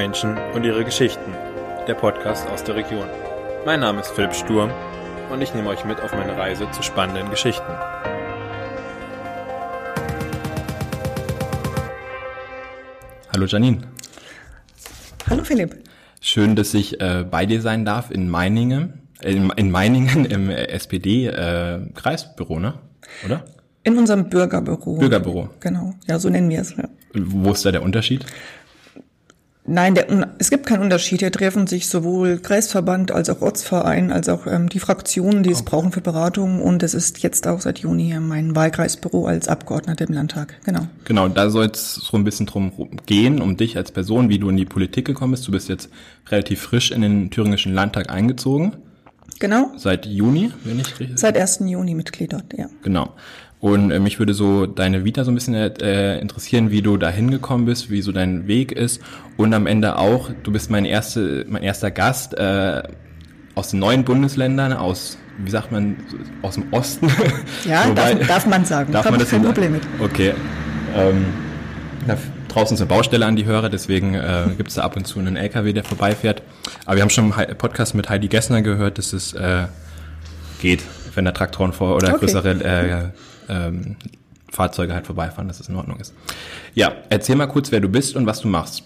Menschen und ihre Geschichten. Der Podcast aus der Region. Mein Name ist Philipp Sturm und ich nehme euch mit auf meine Reise zu spannenden Geschichten. Hallo Janine. Hallo Philipp. Schön, dass ich äh, bei dir sein darf in Meiningen, äh, in, in Meiningen im SPD-Kreisbüro, äh, ne? Oder? In unserem Bürgerbüro. Bürgerbüro. Genau, ja, so nennen wir es. Ja. Wo ist da der Unterschied? Nein, der, es gibt keinen Unterschied. Hier treffen sich sowohl Kreisverband als auch Ortsverein, als auch ähm, die Fraktionen, die es okay. brauchen für Beratungen. Und es ist jetzt auch seit Juni hier mein Wahlkreisbüro als Abgeordneter im Landtag. Genau. Genau, da soll es so ein bisschen drum gehen, um dich als Person, wie du in die Politik gekommen bist. Du bist jetzt relativ frisch in den thüringischen Landtag eingezogen. Genau. Seit Juni, wenn ich richtig. Seit 1. Juni Mitglied dort, ja. Genau. Und äh, mich würde so deine Vita so ein bisschen äh, interessieren, wie du da hingekommen bist, wie so dein Weg ist. Und am Ende auch, du bist mein, erste, mein erster Gast äh, aus den neuen Bundesländern, aus, wie sagt man, aus dem Osten. Ja, Wobei, darf, darf, man sagen. Darf man das kein Problem mit. Okay. Ähm, da draußen ist eine Baustelle an die Hörer, deswegen äh, gibt es da ab und zu einen LKW, der vorbeifährt. Aber wir haben schon einen Podcast mit Heidi Gessner gehört, dass es äh, geht, wenn da Traktoren vor oder okay. größere äh, ähm, Fahrzeuge halt vorbeifahren, dass es in Ordnung ist. Ja, erzähl mal kurz, wer du bist und was du machst,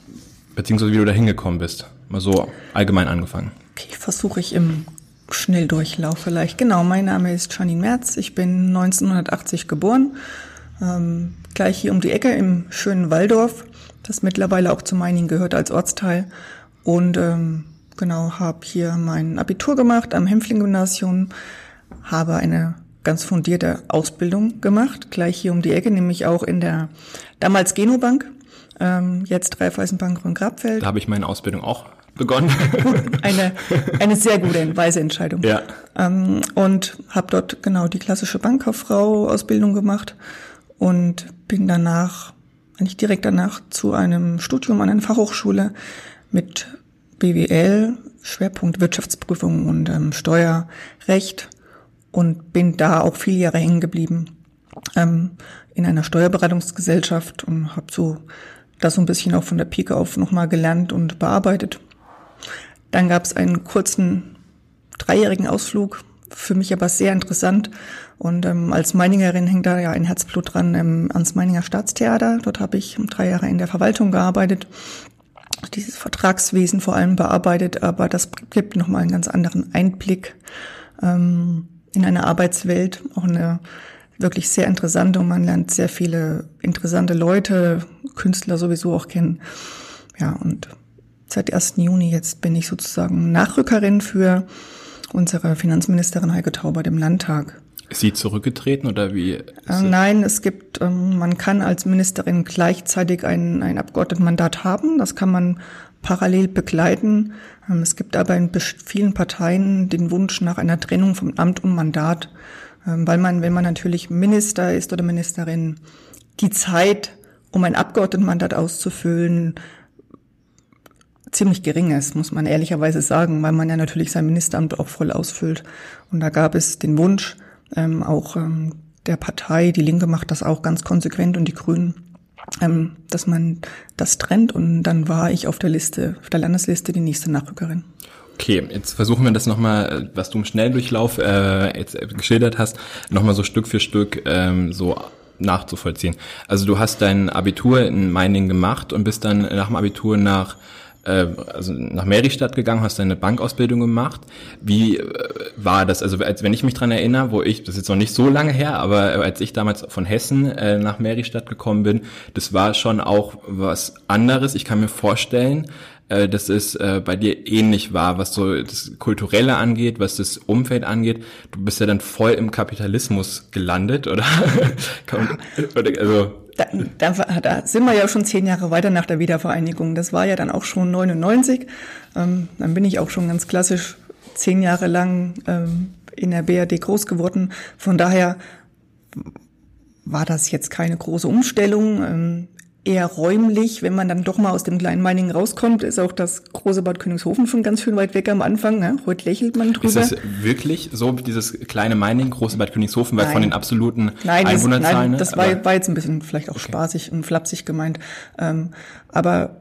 beziehungsweise wie du da hingekommen bist. Mal so allgemein angefangen. Okay, versuche ich im Schnelldurchlauf vielleicht. Genau, mein Name ist Janine Merz. Ich bin 1980 geboren, ähm, gleich hier um die Ecke im schönen Waldorf, das mittlerweile auch zu Meiningen gehört als Ortsteil. Und ähm, genau, habe hier mein Abitur gemacht am Hempfling-Gymnasium, habe eine ganz fundierte Ausbildung gemacht, gleich hier um die Ecke, nämlich auch in der damals Genobank, ähm, jetzt Raiffeisenbank Grün-Grabfeld. Da habe ich meine Ausbildung auch begonnen. eine, eine sehr gute, weise Entscheidung. Ja. Ähm, und habe dort genau die klassische Bankkauffrau-Ausbildung gemacht und bin danach, eigentlich direkt danach, zu einem Studium an einer Fachhochschule mit BWL, Schwerpunkt Wirtschaftsprüfung und ähm, Steuerrecht und bin da auch viele Jahre hängen geblieben ähm, in einer Steuerberatungsgesellschaft und habe so das so ein bisschen auch von der Pike auf nochmal gelernt und bearbeitet. Dann gab es einen kurzen dreijährigen Ausflug, für mich aber sehr interessant. Und ähm, als Meiningerin hängt da ja ein Herzblut dran ähm, ans Meininger Staatstheater. Dort habe ich drei Jahre in der Verwaltung gearbeitet, dieses Vertragswesen vor allem bearbeitet, aber das gibt nochmal einen ganz anderen Einblick. Ähm, in einer Arbeitswelt, auch eine wirklich sehr interessante und man lernt sehr viele interessante Leute, Künstler sowieso auch kennen. Ja, und seit 1. Juni jetzt bin ich sozusagen Nachrückerin für unsere Finanzministerin Heike Tauber im Landtag. Ist sie zurückgetreten oder wie? Äh, nein, es gibt, ähm, man kann als Ministerin gleichzeitig ein, ein Abgeordnetenmandat haben. Das kann man parallel begleiten. Ähm, es gibt aber in vielen Parteien den Wunsch nach einer Trennung vom Amt und Mandat, ähm, weil man, wenn man natürlich Minister ist oder Ministerin, die Zeit, um ein Abgeordnetenmandat auszufüllen, ziemlich gering ist, muss man ehrlicherweise sagen, weil man ja natürlich sein Ministeramt auch voll ausfüllt. Und da gab es den Wunsch, ähm, auch ähm, der Partei, die Linke macht das auch ganz konsequent und die Grünen, ähm, dass man das trennt und dann war ich auf der Liste, auf der Landesliste die nächste Nachrückerin. Okay, jetzt versuchen wir das nochmal, was du im Schnelldurchlauf äh, jetzt geschildert hast, nochmal so Stück für Stück ähm, so nachzuvollziehen. Also du hast dein Abitur in Meiningen gemacht und bist dann nach dem Abitur nach äh, also nach Meristadt gegangen, hast deine Bankausbildung gemacht. Wie äh, war das? Also als wenn ich mich dran erinnere, wo ich, das ist jetzt noch nicht so lange her, aber als ich damals von Hessen äh, nach Meristadt gekommen bin, das war schon auch was anderes. Ich kann mir vorstellen, äh, dass es äh, bei dir ähnlich war, was so das Kulturelle angeht, was das Umfeld angeht. Du bist ja dann voll im Kapitalismus gelandet, oder? also da, da, da sind wir ja schon zehn Jahre weiter nach der Wiedervereinigung. Das war ja dann auch schon 99. Ähm, dann bin ich auch schon ganz klassisch zehn Jahre lang ähm, in der BRD groß geworden. Von daher war das jetzt keine große Umstellung. Ähm, eher räumlich. Wenn man dann doch mal aus dem kleinen Meiningen rauskommt, ist auch das große Bad Königshofen schon ganz schön weit weg am Anfang. Ne? Heute lächelt man drüber. Ist das wirklich so, dieses kleine Meiningen, große Bad Königshofen, weil nein. von den absoluten nein, Einwohnerzahlen? Nein, das, nein, das war, war jetzt ein bisschen vielleicht auch okay. spaßig und flapsig gemeint. Ähm, aber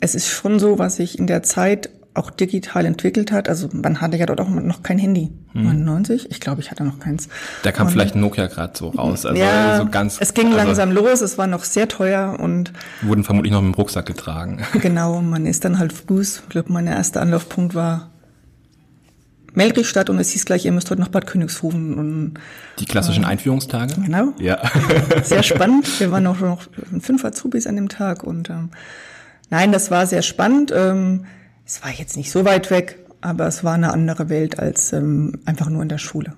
es ist schon so, was sich in der Zeit auch digital entwickelt hat. Also man hatte ja dort auch noch kein Handy. Hm. 99? Ich glaube, ich hatte noch keins. Da kam und, vielleicht Nokia gerade so raus. Also ja, so ganz, es ging also, langsam los, es war noch sehr teuer und wurden vermutlich noch im Rucksack getragen. Genau, man ist dann halt früh. Ich glaube, mein erster Anlaufpunkt war Melrichstadt und es hieß gleich, ihr müsst heute nach Bad Königshofen. Und, Die klassischen äh, Einführungstage? Genau. Ja. Sehr spannend. Wir waren auch noch fünf Azubis an dem Tag und ähm, nein, das war sehr spannend. Ähm, es war jetzt nicht so weit weg, aber es war eine andere Welt als ähm, einfach nur in der Schule.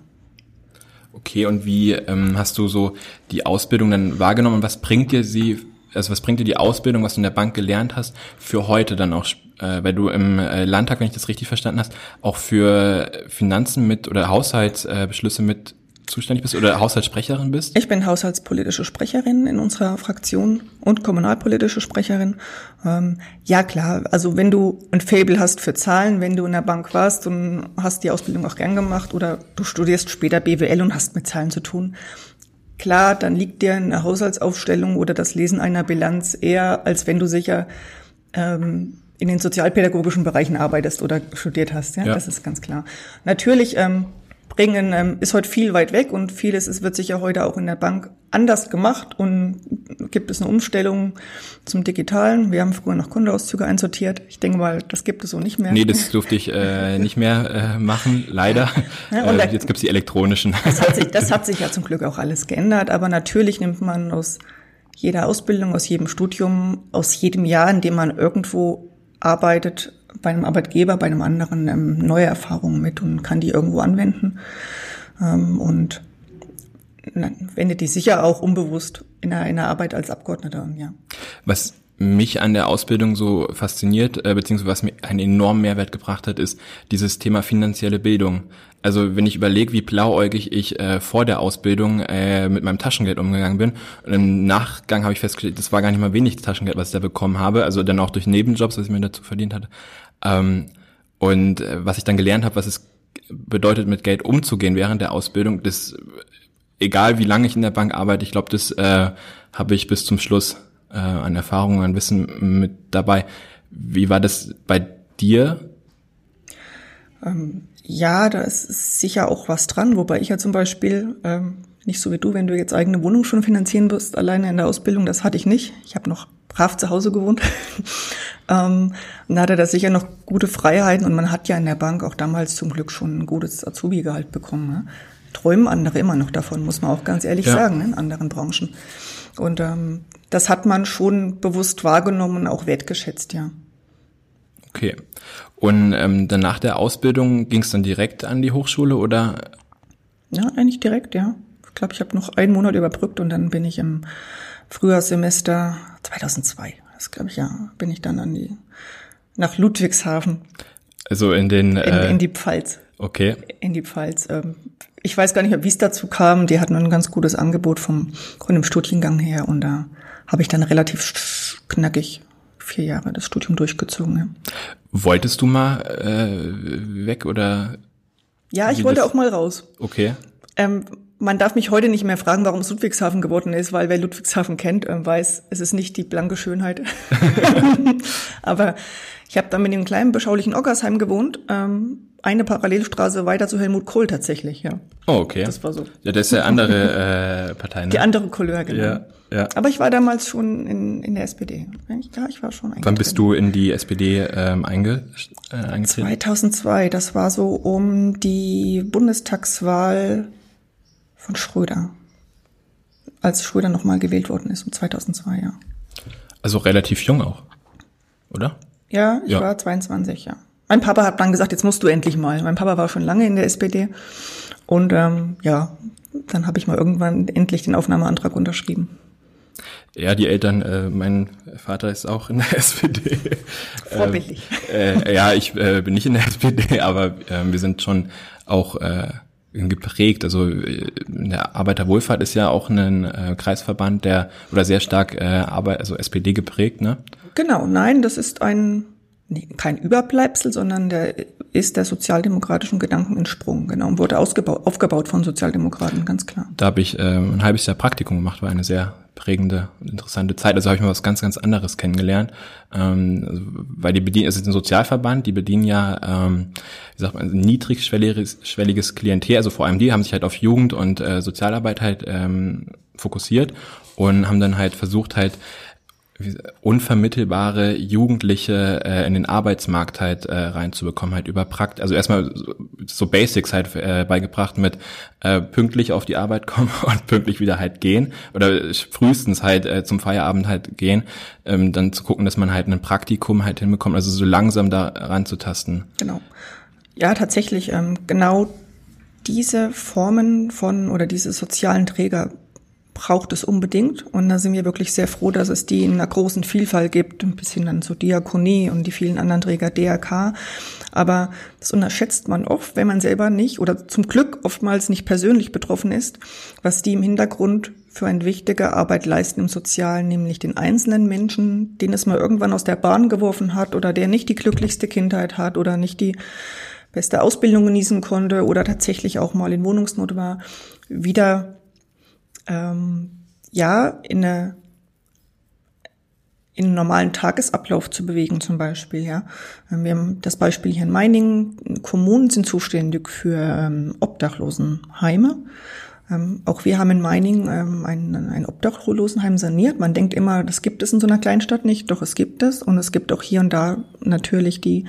Okay, und wie ähm, hast du so die Ausbildung dann wahrgenommen was bringt dir sie, also was bringt dir die Ausbildung, was du in der Bank gelernt hast, für heute dann auch, äh, weil du im äh, Landtag, wenn ich das richtig verstanden hast, auch für Finanzen mit oder Haushaltsbeschlüsse äh, mit zuständig bist oder Haushaltssprecherin bist? Ich bin haushaltspolitische Sprecherin in unserer Fraktion und kommunalpolitische Sprecherin. Ähm, ja klar, also wenn du ein Fable hast für Zahlen, wenn du in der Bank warst und hast die Ausbildung auch gern gemacht oder du studierst später BWL und hast mit Zahlen zu tun, klar, dann liegt dir eine Haushaltsaufstellung oder das Lesen einer Bilanz eher, als wenn du sicher ähm, in den sozialpädagogischen Bereichen arbeitest oder studiert hast. Ja, ja. das ist ganz klar. Natürlich ähm, bringen, ähm, ist heute viel weit weg und vieles ist, wird sicher heute auch in der Bank anders gemacht und gibt es eine Umstellung zum Digitalen. Wir haben früher noch Kundeauszüge einsortiert. Ich denke mal, das gibt es so nicht mehr. Nee, das durfte ich äh, nicht mehr äh, machen, leider. Ja, und äh, jetzt gibt's die elektronischen. Das hat, sich, das hat sich ja zum Glück auch alles geändert, aber natürlich nimmt man aus jeder Ausbildung, aus jedem Studium, aus jedem Jahr, in dem man irgendwo arbeitet, bei einem Arbeitgeber, bei einem anderen ähm, neue Erfahrungen mit und kann die irgendwo anwenden. Ähm, und wendet die sicher auch unbewusst in der, in der Arbeit als Abgeordneter an, ja. Was mich an der Ausbildung so fasziniert, äh, beziehungsweise was mir einen enormen Mehrwert gebracht hat, ist dieses Thema finanzielle Bildung. Also wenn ich überlege, wie blauäugig ich äh, vor der Ausbildung äh, mit meinem Taschengeld umgegangen bin, und im Nachgang habe ich festgestellt, das war gar nicht mal wenig Taschengeld, was ich da bekommen habe, also dann auch durch Nebenjobs, was ich mir dazu verdient hatte. Ähm, und äh, was ich dann gelernt habe, was es bedeutet, mit Geld umzugehen während der Ausbildung, das egal wie lange ich in der Bank arbeite, ich glaube, das äh, habe ich bis zum Schluss äh, an Erfahrungen, an Wissen mit dabei. Wie war das bei dir? Ähm, ja, da ist sicher auch was dran, wobei ich ja zum Beispiel ähm, nicht so wie du, wenn du jetzt eigene Wohnung schon finanzieren wirst, alleine in der Ausbildung, das hatte ich nicht. Ich habe noch brav zu Hause gewohnt. ähm, und hatte da sicher noch gute Freiheiten und man hat ja in der Bank auch damals zum Glück schon ein gutes Azubi-Gehalt bekommen. Ne? Träumen andere immer noch davon, muss man auch ganz ehrlich ja. sagen, ne? in anderen Branchen. Und ähm, das hat man schon bewusst wahrgenommen und auch wertgeschätzt, ja. Okay. Und ähm, dann nach der Ausbildung ging es dann direkt an die Hochschule oder? Ja, eigentlich direkt, ja. Ich glaube, ich habe noch einen Monat überbrückt und dann bin ich im Frühjahrssemester 2002, das glaube ich ja, bin ich dann an die nach Ludwigshafen. Also in den in, äh, in die Pfalz. Okay. In die Pfalz. Ähm, ich weiß gar nicht, wie es dazu kam. Die hatten ein ganz gutes Angebot vom von dem Studiengang her und da habe ich dann relativ knackig vier Jahre das Studium durchgezogen. Ja. Wolltest du mal äh, weg oder? Ja, ich wollte auch mal raus. Okay. Ähm, man darf mich heute nicht mehr fragen, warum es Ludwigshafen geworden ist, weil wer Ludwigshafen kennt, äh, weiß, es ist nicht die blanke Schönheit. Aber ich habe dann mit dem kleinen, beschaulichen Oggersheim gewohnt, ähm, eine Parallelstraße weiter zu Helmut Kohl tatsächlich, ja. Oh, okay. Das war so. Ja, das ist ja andere äh, Partei, ne? Die andere Couleur, genau. Ja, ja. Aber ich war damals schon in, in der SPD. Ja, ich war schon Wann bist du in die SPD ähm, einge, äh, eingetreten? 2002, das war so um die Bundestagswahl von Schröder. Als Schröder nochmal gewählt worden ist, um 2002, ja. Also relativ jung auch, oder? Ja, ich ja. war 22, ja. Mein Papa hat dann gesagt, jetzt musst du endlich mal. Mein Papa war schon lange in der SPD. Und ähm, ja, dann habe ich mal irgendwann endlich den Aufnahmeantrag unterschrieben. Ja, die Eltern, äh, mein Vater ist auch in der SPD. Vorbildlich. Ähm, äh, ja, ich äh, bin nicht in der SPD, aber äh, wir sind schon auch äh, geprägt. Also äh, der Arbeiterwohlfahrt ist ja auch ein äh, Kreisverband, der oder sehr stark äh, Arbeit, also SPD geprägt, ne? Genau, nein, das ist ein nee, kein Überbleibsel, sondern der ist der sozialdemokratischen Gedanken entsprungen, genau, und wurde ausgebaut, aufgebaut von Sozialdemokraten, ganz klar. Da habe ich äh, ein halbes Jahr Praktikum gemacht, war eine sehr prägende und interessante Zeit. Also habe ich mal was ganz, ganz anderes kennengelernt. Ähm, also, weil die bedienen, es ist ein Sozialverband, die bedienen ja, ähm, wie sagt man, niedrigschwelliges schwelliges Klientel, also vor allem die haben sich halt auf Jugend und äh, Sozialarbeit halt ähm, fokussiert und haben dann halt versucht halt unvermittelbare Jugendliche äh, in den Arbeitsmarkt halt äh, reinzubekommen, halt über Prakt, also erstmal so, Basics halt äh, beigebracht mit äh, pünktlich auf die Arbeit kommen und pünktlich wieder halt gehen oder frühestens halt äh, zum Feierabend halt gehen, ähm, dann zu gucken, dass man halt ein Praktikum halt hinbekommt, also so langsam da ranzutasten. Genau. Ja, tatsächlich, ähm, genau diese Formen von oder diese sozialen Träger braucht es unbedingt. Und da sind wir wirklich sehr froh, dass es die in einer großen Vielfalt gibt, ein bisschen dann so Diakonie und die vielen anderen Träger DRK. Aber das unterschätzt man oft, wenn man selber nicht oder zum Glück oftmals nicht persönlich betroffen ist, was die im Hintergrund für eine wichtige Arbeit leisten im Sozialen, nämlich den einzelnen Menschen, den es mal irgendwann aus der Bahn geworfen hat oder der nicht die glücklichste Kindheit hat oder nicht die beste Ausbildung genießen konnte oder tatsächlich auch mal in Wohnungsnot war, wieder ähm, ja in eine in einen normalen Tagesablauf zu bewegen zum Beispiel. Ja, ähm, wir haben das Beispiel hier in Meiningen. Kommunen sind zuständig für ähm, Obdachlosenheime. Ähm, auch wir haben in Meiningen ähm, ein, ein Obdachlosenheim saniert. Man denkt immer, das gibt es in so einer Kleinstadt nicht, doch es gibt es und es gibt auch hier und da natürlich die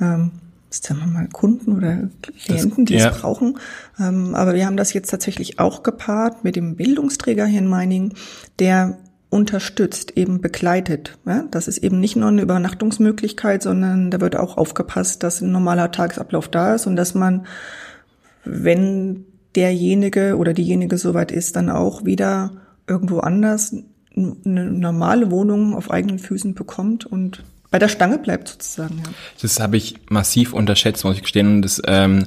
ähm, sagen wir mal, Kunden oder Klienten, die ja. es brauchen. Ähm, aber wir haben das jetzt tatsächlich auch gepaart mit dem Bildungsträger hier in Meiningen, der unterstützt, eben begleitet. Ja? Das ist eben nicht nur eine Übernachtungsmöglichkeit, sondern da wird auch aufgepasst, dass ein normaler Tagesablauf da ist und dass man, wenn derjenige oder diejenige soweit ist, dann auch wieder irgendwo anders eine normale Wohnung auf eigenen Füßen bekommt und bei der Stange bleibt sozusagen. Ja. Das habe ich massiv unterschätzt, muss ich gestehen. Und das, ähm,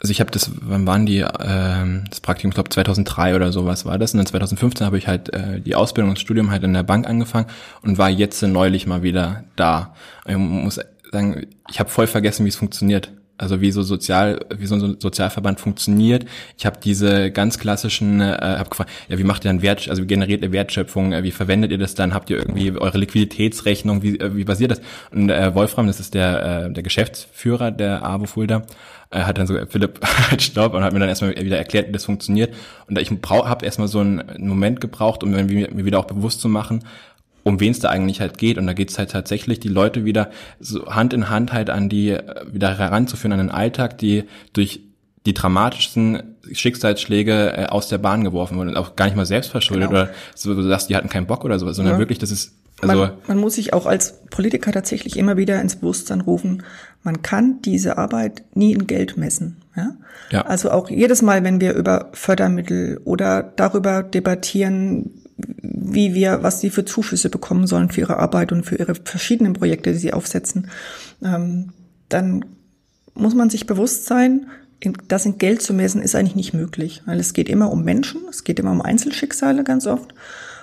also ich habe das, wann waren die, ähm, das Praktikum, ich glaube 2003 oder sowas war das. Und dann 2015 habe ich halt äh, die Ausbildung und das Studium halt in der Bank angefangen und war jetzt neulich mal wieder da. Ich muss sagen, ich habe voll vergessen, wie es funktioniert. Also wie so sozial, wie so ein Sozialverband funktioniert. Ich habe diese ganz klassischen, äh, hab gefragt, ja, wie macht ihr dann Wert, also wie generiert ihr Wertschöpfung, äh, wie verwendet ihr das dann? Habt ihr irgendwie eure Liquiditätsrechnung, wie, äh, wie basiert das? Und äh, Wolfram, das ist der, äh, der Geschäftsführer der AWO Fulda, äh, hat dann so Philipp halt Staub und hat mir dann erstmal wieder erklärt, wie das funktioniert. Und ich habe erstmal so einen Moment gebraucht, um mir wieder auch bewusst zu machen, um wen es da eigentlich halt geht. Und da geht es halt tatsächlich, die Leute wieder so Hand in Hand halt an die, äh, wieder heranzuführen an den Alltag, die durch die dramatischsten Schicksalsschläge äh, aus der Bahn geworfen wurden und auch gar nicht mal selbst verschuldet genau. oder so, du sagst, die hatten keinen Bock oder sowas, sondern ja. wirklich, das ist also man, man muss sich auch als Politiker tatsächlich immer wieder ins Bewusstsein rufen, man kann diese Arbeit nie in Geld messen. Ja? ja. Also auch jedes Mal, wenn wir über Fördermittel oder darüber debattieren, wie wir, was sie für Zuschüsse bekommen sollen für ihre Arbeit und für ihre verschiedenen Projekte, die sie aufsetzen, ähm, dann muss man sich bewusst sein, das in Geld zu messen, ist eigentlich nicht möglich, weil es geht immer um Menschen, es geht immer um Einzelschicksale ganz oft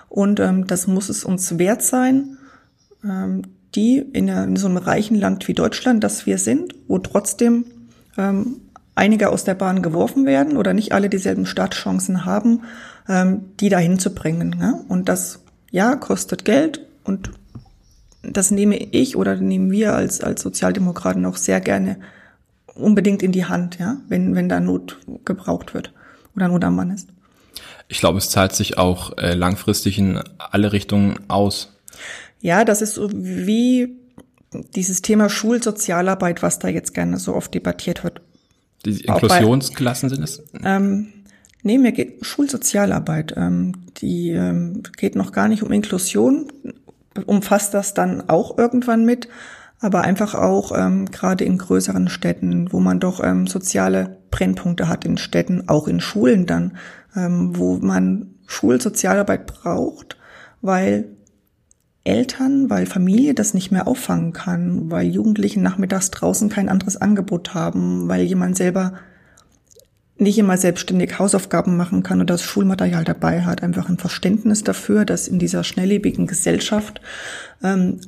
und ähm, das muss es uns wert sein, ähm, die in, in so einem reichen Land wie Deutschland, das wir sind, wo trotzdem ähm, einige aus der Bahn geworfen werden oder nicht alle dieselben Startchancen haben, ähm, die dahin zu bringen. Ne? Und das, ja, kostet Geld und das nehme ich oder nehmen wir als, als Sozialdemokraten auch sehr gerne unbedingt in die Hand, ja, wenn, wenn da Not gebraucht wird oder Not am Mann ist. Ich glaube, es zahlt sich auch äh, langfristig in alle Richtungen aus. Ja, das ist so wie dieses Thema Schulsozialarbeit, was da jetzt gerne so oft debattiert wird. Die Inklusionsklassen sind es? Ähm, nee, mir geht Schulsozialarbeit. Ähm, die ähm, geht noch gar nicht um Inklusion, umfasst das dann auch irgendwann mit, aber einfach auch ähm, gerade in größeren Städten, wo man doch ähm, soziale Brennpunkte hat in Städten, auch in Schulen dann, ähm, wo man Schulsozialarbeit braucht, weil Eltern, weil Familie das nicht mehr auffangen kann, weil Jugendliche nachmittags draußen kein anderes Angebot haben, weil jemand selber nicht immer selbstständig Hausaufgaben machen kann oder das Schulmaterial dabei hat, einfach ein Verständnis dafür, dass in dieser schnelllebigen Gesellschaft ähm,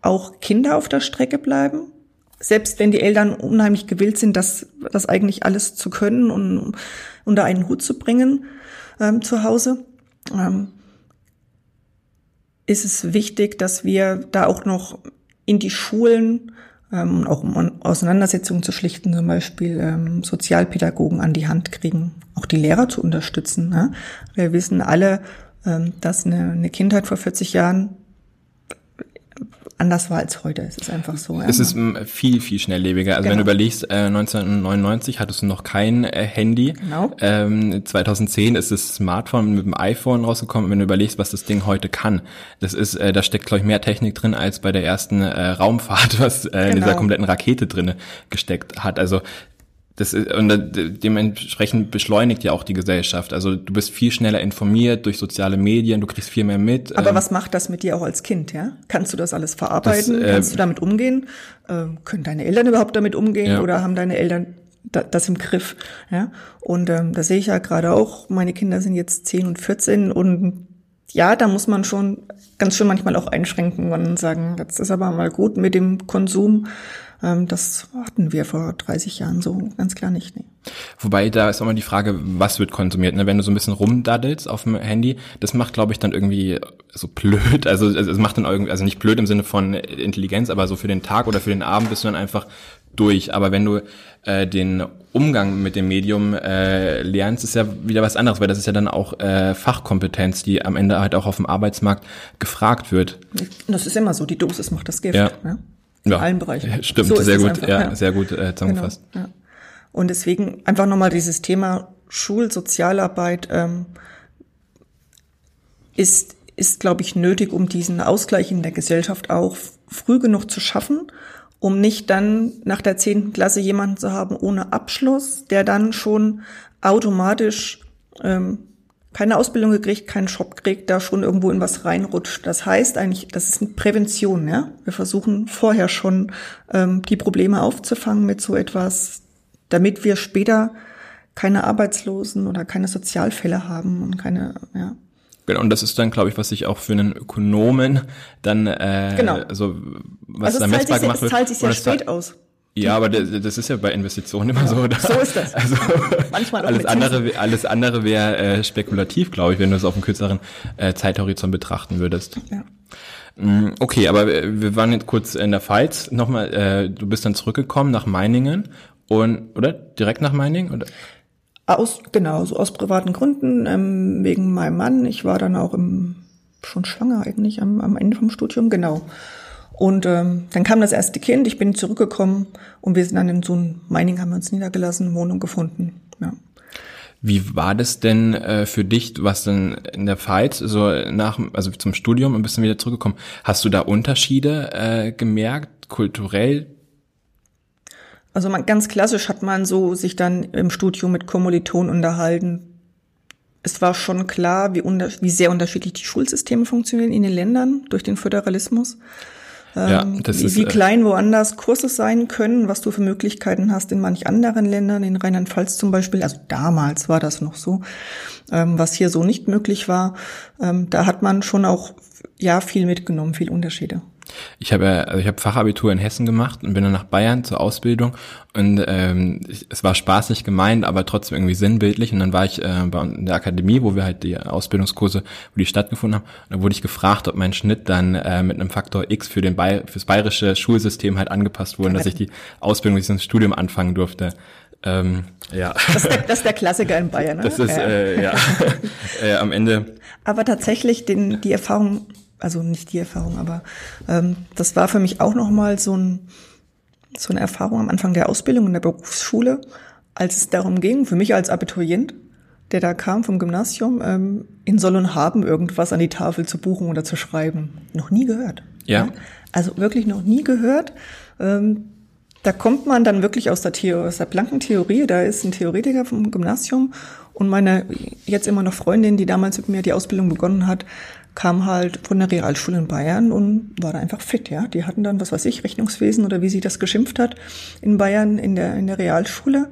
auch Kinder auf der Strecke bleiben, selbst wenn die Eltern unheimlich gewillt sind, das, das eigentlich alles zu können und unter einen Hut zu bringen ähm, zu Hause, ähm, ist es wichtig, dass wir da auch noch in die Schulen, ähm, auch um Auseinandersetzungen zu schlichten, zum Beispiel ähm, Sozialpädagogen an die Hand kriegen, auch die Lehrer zu unterstützen. Ne? Wir wissen alle, ähm, dass eine, eine Kindheit vor 40 Jahren anders war als heute. Es ist einfach so. Es ist viel, viel schnelllebiger. Also genau. wenn du überlegst, äh, 1999 hattest du noch kein äh, Handy. Genau. Ähm, 2010 ist das Smartphone mit dem iPhone rausgekommen. wenn du überlegst, was das Ding heute kann, das ist, äh, da steckt, glaube ich, mehr Technik drin als bei der ersten äh, Raumfahrt, was äh, genau. in dieser genau. kompletten Rakete drinne gesteckt hat. Also das ist, und dementsprechend beschleunigt ja auch die Gesellschaft. Also du bist viel schneller informiert durch soziale Medien, du kriegst viel mehr mit. Aber ähm, was macht das mit dir auch als Kind, ja? Kannst du das alles verarbeiten? Das, äh, Kannst du damit umgehen? Ähm, können deine Eltern überhaupt damit umgehen ja. oder haben deine Eltern das im Griff? Ja? Und ähm, da sehe ich ja gerade auch, meine Kinder sind jetzt 10 und 14 und ja, da muss man schon ganz schön manchmal auch einschränken und sagen, das ist aber mal gut mit dem Konsum. Ähm, das hatten wir vor 30 Jahren so ganz klar nicht. Nee. Wobei da ist auch mal die Frage, was wird konsumiert. Ne? Wenn du so ein bisschen rumdaddelst auf dem Handy, das macht, glaube ich, dann irgendwie so blöd. Also es macht dann irgendwie, also nicht blöd im Sinne von Intelligenz, aber so für den Tag oder für den Abend bist du dann einfach durch. Aber wenn du äh, den Umgang mit dem Medium äh, lernst, ist ja wieder was anderes, weil das ist ja dann auch äh, Fachkompetenz, die am Ende halt auch auf dem Arbeitsmarkt gefragt wird. Das ist immer so, die Dosis macht das Gift. Ja. Ne? In ja, allen Bereichen. Stimmt, so sehr gut, einfach, ja, ja, sehr gut äh, zusammengefasst. Genau, ja. Und deswegen einfach nochmal dieses Thema Schulsozialarbeit ähm, ist, ist glaube ich, nötig, um diesen Ausgleich in der Gesellschaft auch früh genug zu schaffen, um nicht dann nach der zehnten Klasse jemanden zu haben ohne Abschluss, der dann schon automatisch ähm, keine Ausbildung gekriegt, keinen Job kriegt, da schon irgendwo in was reinrutscht. Das heißt eigentlich, das ist eine Prävention, ja. Wir versuchen vorher schon ähm, die Probleme aufzufangen mit so etwas, damit wir später keine Arbeitslosen oder keine Sozialfälle haben und keine, ja. Genau, und das ist dann, glaube ich, was sich auch für einen Ökonomen dann äh, genau. also was also da messbar gemacht wird. Es zahlt sich sehr spät aus. Ja, aber das ist ja bei Investitionen immer so. Da, so ist das. Also Manchmal alles andere, alles andere wäre äh, spekulativ, glaube ich, wenn du es auf einem kürzeren äh, Zeithorizont betrachten würdest. Ja. Mm, okay, aber wir waren jetzt kurz in der Pfalz. Nochmal, äh, du bist dann zurückgekommen nach Meiningen und oder direkt nach Meiningen oder? Aus genau, so aus privaten Gründen ähm, wegen meinem Mann. Ich war dann auch im schon schwanger eigentlich am, am Ende vom Studium genau. Und ähm, dann kam das erste Kind, ich bin zurückgekommen und wir sind dann in so einem Mining, haben wir uns niedergelassen, Wohnung gefunden. Ja. Wie war das denn äh, für dich, du warst dann in der Pfalz, so nach, also zum Studium und bist dann wieder zurückgekommen. Hast du da Unterschiede äh, gemerkt, kulturell? Also man, ganz klassisch hat man so sich dann im Studium mit Kommilitonen unterhalten. Es war schon klar, wie, unter, wie sehr unterschiedlich die Schulsysteme funktionieren in den Ländern durch den Föderalismus ja, ähm, das wie, ist, wie äh, klein woanders Kurse sein können, was du für Möglichkeiten hast in manch anderen Ländern, in Rheinland-Pfalz zum Beispiel. Also damals war das noch so, ähm, was hier so nicht möglich war. Ähm, da hat man schon auch ja viel mitgenommen, viel Unterschiede. Ich habe also ich habe Fachabitur in Hessen gemacht und bin dann nach Bayern zur Ausbildung und ähm, ich, es war spaßig gemeint, aber trotzdem irgendwie sinnbildlich und dann war ich äh, bei in der Akademie, wo wir halt die Ausbildungskurse, wo die stattgefunden haben, und da wurde ich gefragt, ob mein Schnitt dann äh, mit einem Faktor X für den Bay fürs bayerische Schulsystem halt angepasst wurde, dass ich die Ausbildung, dieses Studium anfangen durfte. Ähm, ja. Das ist, der, das ist der Klassiker in Bayern. Ne? Das ist ja, äh, ja. äh, am Ende. Aber tatsächlich den, die Erfahrung also nicht die Erfahrung, aber ähm, das war für mich auch nochmal so, ein, so eine Erfahrung am Anfang der Ausbildung in der Berufsschule, als es darum ging, für mich als Abiturient, der da kam vom Gymnasium, ähm, in Soll und Haben irgendwas an die Tafel zu buchen oder zu schreiben. Noch nie gehört. Ja. ja? Also wirklich noch nie gehört. Ähm, da kommt man dann wirklich aus der, Theorie, aus der blanken Theorie. Da ist ein Theoretiker vom Gymnasium und meine jetzt immer noch Freundin, die damals mit mir die Ausbildung begonnen hat, kam halt von der Realschule in Bayern und war da einfach fit, ja. Die hatten dann, was weiß ich, Rechnungswesen oder wie sie das geschimpft hat in Bayern in der, in der Realschule.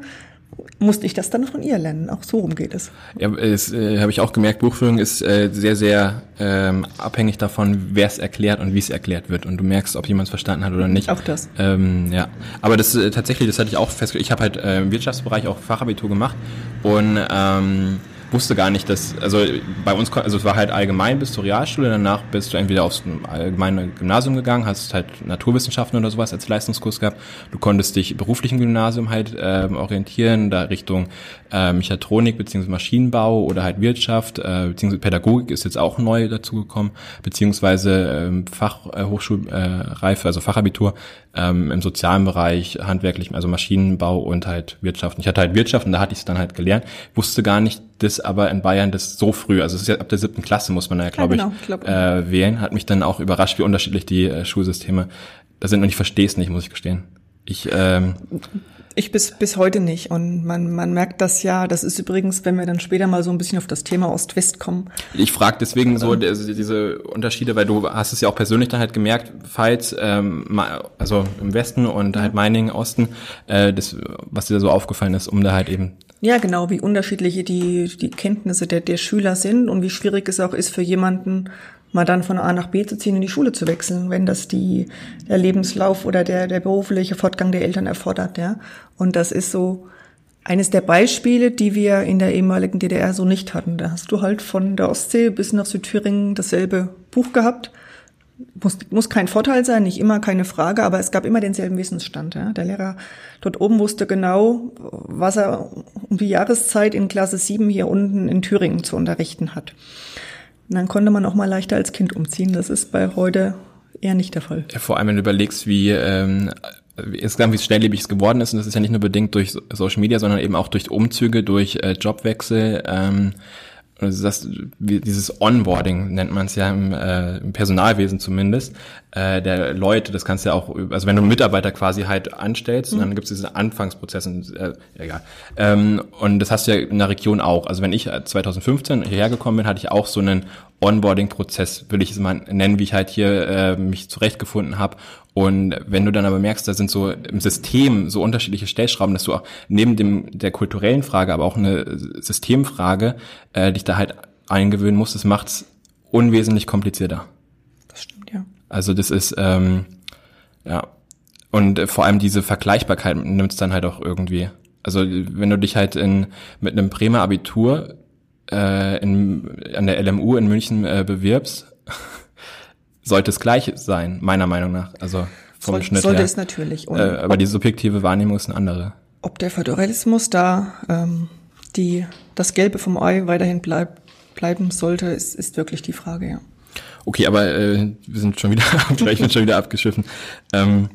musste ich das dann von ihr lernen. Auch so rum geht es. Ja, es äh, habe ich auch gemerkt, Buchführung ist äh, sehr, sehr ähm, abhängig davon, wer es erklärt und wie es erklärt wird. Und du merkst, ob jemand es verstanden hat oder nicht. Auch das. Ähm, ja, aber das äh, tatsächlich, das hatte ich auch festgestellt. Ich habe halt äh, im Wirtschaftsbereich auch Fachabitur gemacht und ähm, wusste gar nicht, dass, also bei uns, also es war halt allgemein bis zur Realschule, danach bist du entweder aufs allgemeine Gymnasium gegangen, hast halt Naturwissenschaften oder sowas als Leistungskurs gehabt, du konntest dich beruflichen Gymnasium halt äh, orientieren, da Richtung äh, Mechatronik beziehungsweise Maschinenbau oder halt Wirtschaft, äh, beziehungsweise Pädagogik ist jetzt auch neu dazugekommen, beziehungsweise ähm, Fachhochschulreife, äh, also Fachabitur ähm, im sozialen Bereich, handwerklich, also Maschinenbau und halt Wirtschaft. Und ich hatte halt Wirtschaft und da hatte ich es dann halt gelernt, wusste gar nicht, dass aber in Bayern das so früh, also es ist ja ab der siebten Klasse muss man ja, glaube ja, genau, ich, glaub, äh, wählen, hat mich dann auch überrascht, wie unterschiedlich die äh, Schulsysteme da sind und ich verstehe es nicht, muss ich gestehen. Ich ähm, ich bis, bis heute nicht. Und man, man merkt das ja, das ist übrigens, wenn wir dann später mal so ein bisschen auf das Thema Ost-West kommen. Ich frage deswegen so ähm, also diese Unterschiede, weil du hast es ja auch persönlich dann halt gemerkt, falls, ähm, also im Westen und halt Meiningen, Osten, äh, das, was dir da so aufgefallen ist, um da halt eben ja, genau, wie unterschiedliche die, die Kenntnisse der, der Schüler sind und wie schwierig es auch ist für jemanden, mal dann von A nach B zu ziehen und die Schule zu wechseln, wenn das die, der Lebenslauf oder der, der berufliche Fortgang der Eltern erfordert, ja. Und das ist so eines der Beispiele, die wir in der ehemaligen DDR so nicht hatten. Da hast du halt von der Ostsee bis nach Südthüringen dasselbe Buch gehabt. Muss, muss kein Vorteil sein, nicht immer, keine Frage, aber es gab immer denselben Wissensstand. Ja. Der Lehrer dort oben wusste genau, was er um die Jahreszeit in Klasse 7 hier unten in Thüringen zu unterrichten hat. Und dann konnte man auch mal leichter als Kind umziehen. Das ist bei heute eher nicht der Fall. Ja, vor allem, wenn du überlegst, wie ähm, insgesamt wie schnelllebig es geworden ist. Und das ist ja nicht nur bedingt durch Social Media, sondern eben auch durch Umzüge, durch äh, Jobwechsel. Ähm, also das, dieses Onboarding nennt man es ja im, äh, im Personalwesen zumindest, äh, der Leute, das kannst du ja auch, also wenn du einen Mitarbeiter quasi halt anstellst, mhm. dann gibt es diesen Anfangsprozess, und, äh, egal. Ähm, und das hast du ja in der Region auch. Also wenn ich 2015 hierher gekommen bin, hatte ich auch so einen Onboarding-Prozess, will ich es mal nennen, wie ich halt hier äh, mich zurechtgefunden habe. Und wenn du dann aber merkst, da sind so im System so unterschiedliche Stellschrauben, dass du auch neben dem der kulturellen Frage, aber auch eine Systemfrage, äh, dich da halt eingewöhnen musst, das macht's unwesentlich komplizierter. Das stimmt, ja. Also das ist, ähm, ja. Und äh, vor allem diese Vergleichbarkeit nimmt's dann halt auch irgendwie. Also wenn du dich halt in, mit einem Bremer Abitur äh, in, an der LMU in München äh, bewirbst, sollte es gleich sein, meiner Meinung nach. Also vom Soll, Schnitt sollte her. es natürlich. Und äh, aber die subjektive Wahrnehmung ist eine andere. Ob der Föderalismus da ähm, die das Gelbe vom Ei weiterhin bleib, bleiben sollte, ist, ist wirklich die Frage, ja. Okay, aber äh, wir sind schon wieder, vielleicht wird schon wieder abgeschiffen. Ähm,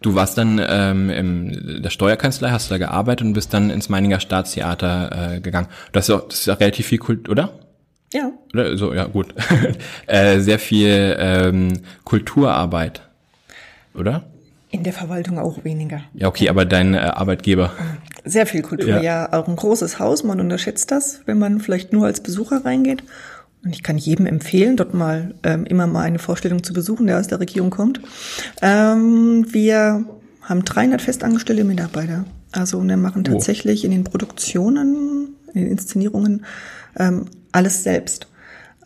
du warst dann ähm, in der Steuerkanzlei, hast da gearbeitet und bist dann ins Meininger Staatstheater äh, gegangen. Das ist, auch, das ist auch relativ viel Kult, oder? Ja. Oder so, ja, gut. äh, sehr viel ähm, Kulturarbeit, oder? In der Verwaltung auch weniger. Ja, okay, aber dein äh, Arbeitgeber. Sehr viel Kultur, ja. ja. Auch ein großes Haus, man unterschätzt das, wenn man vielleicht nur als Besucher reingeht. Und ich kann jedem empfehlen, dort mal ähm, immer mal eine Vorstellung zu besuchen, der aus der Regierung kommt. Ähm, wir haben 300 festangestellte Mitarbeiter. Also wir machen tatsächlich oh. in den Produktionen, in den Inszenierungen ähm, alles selbst.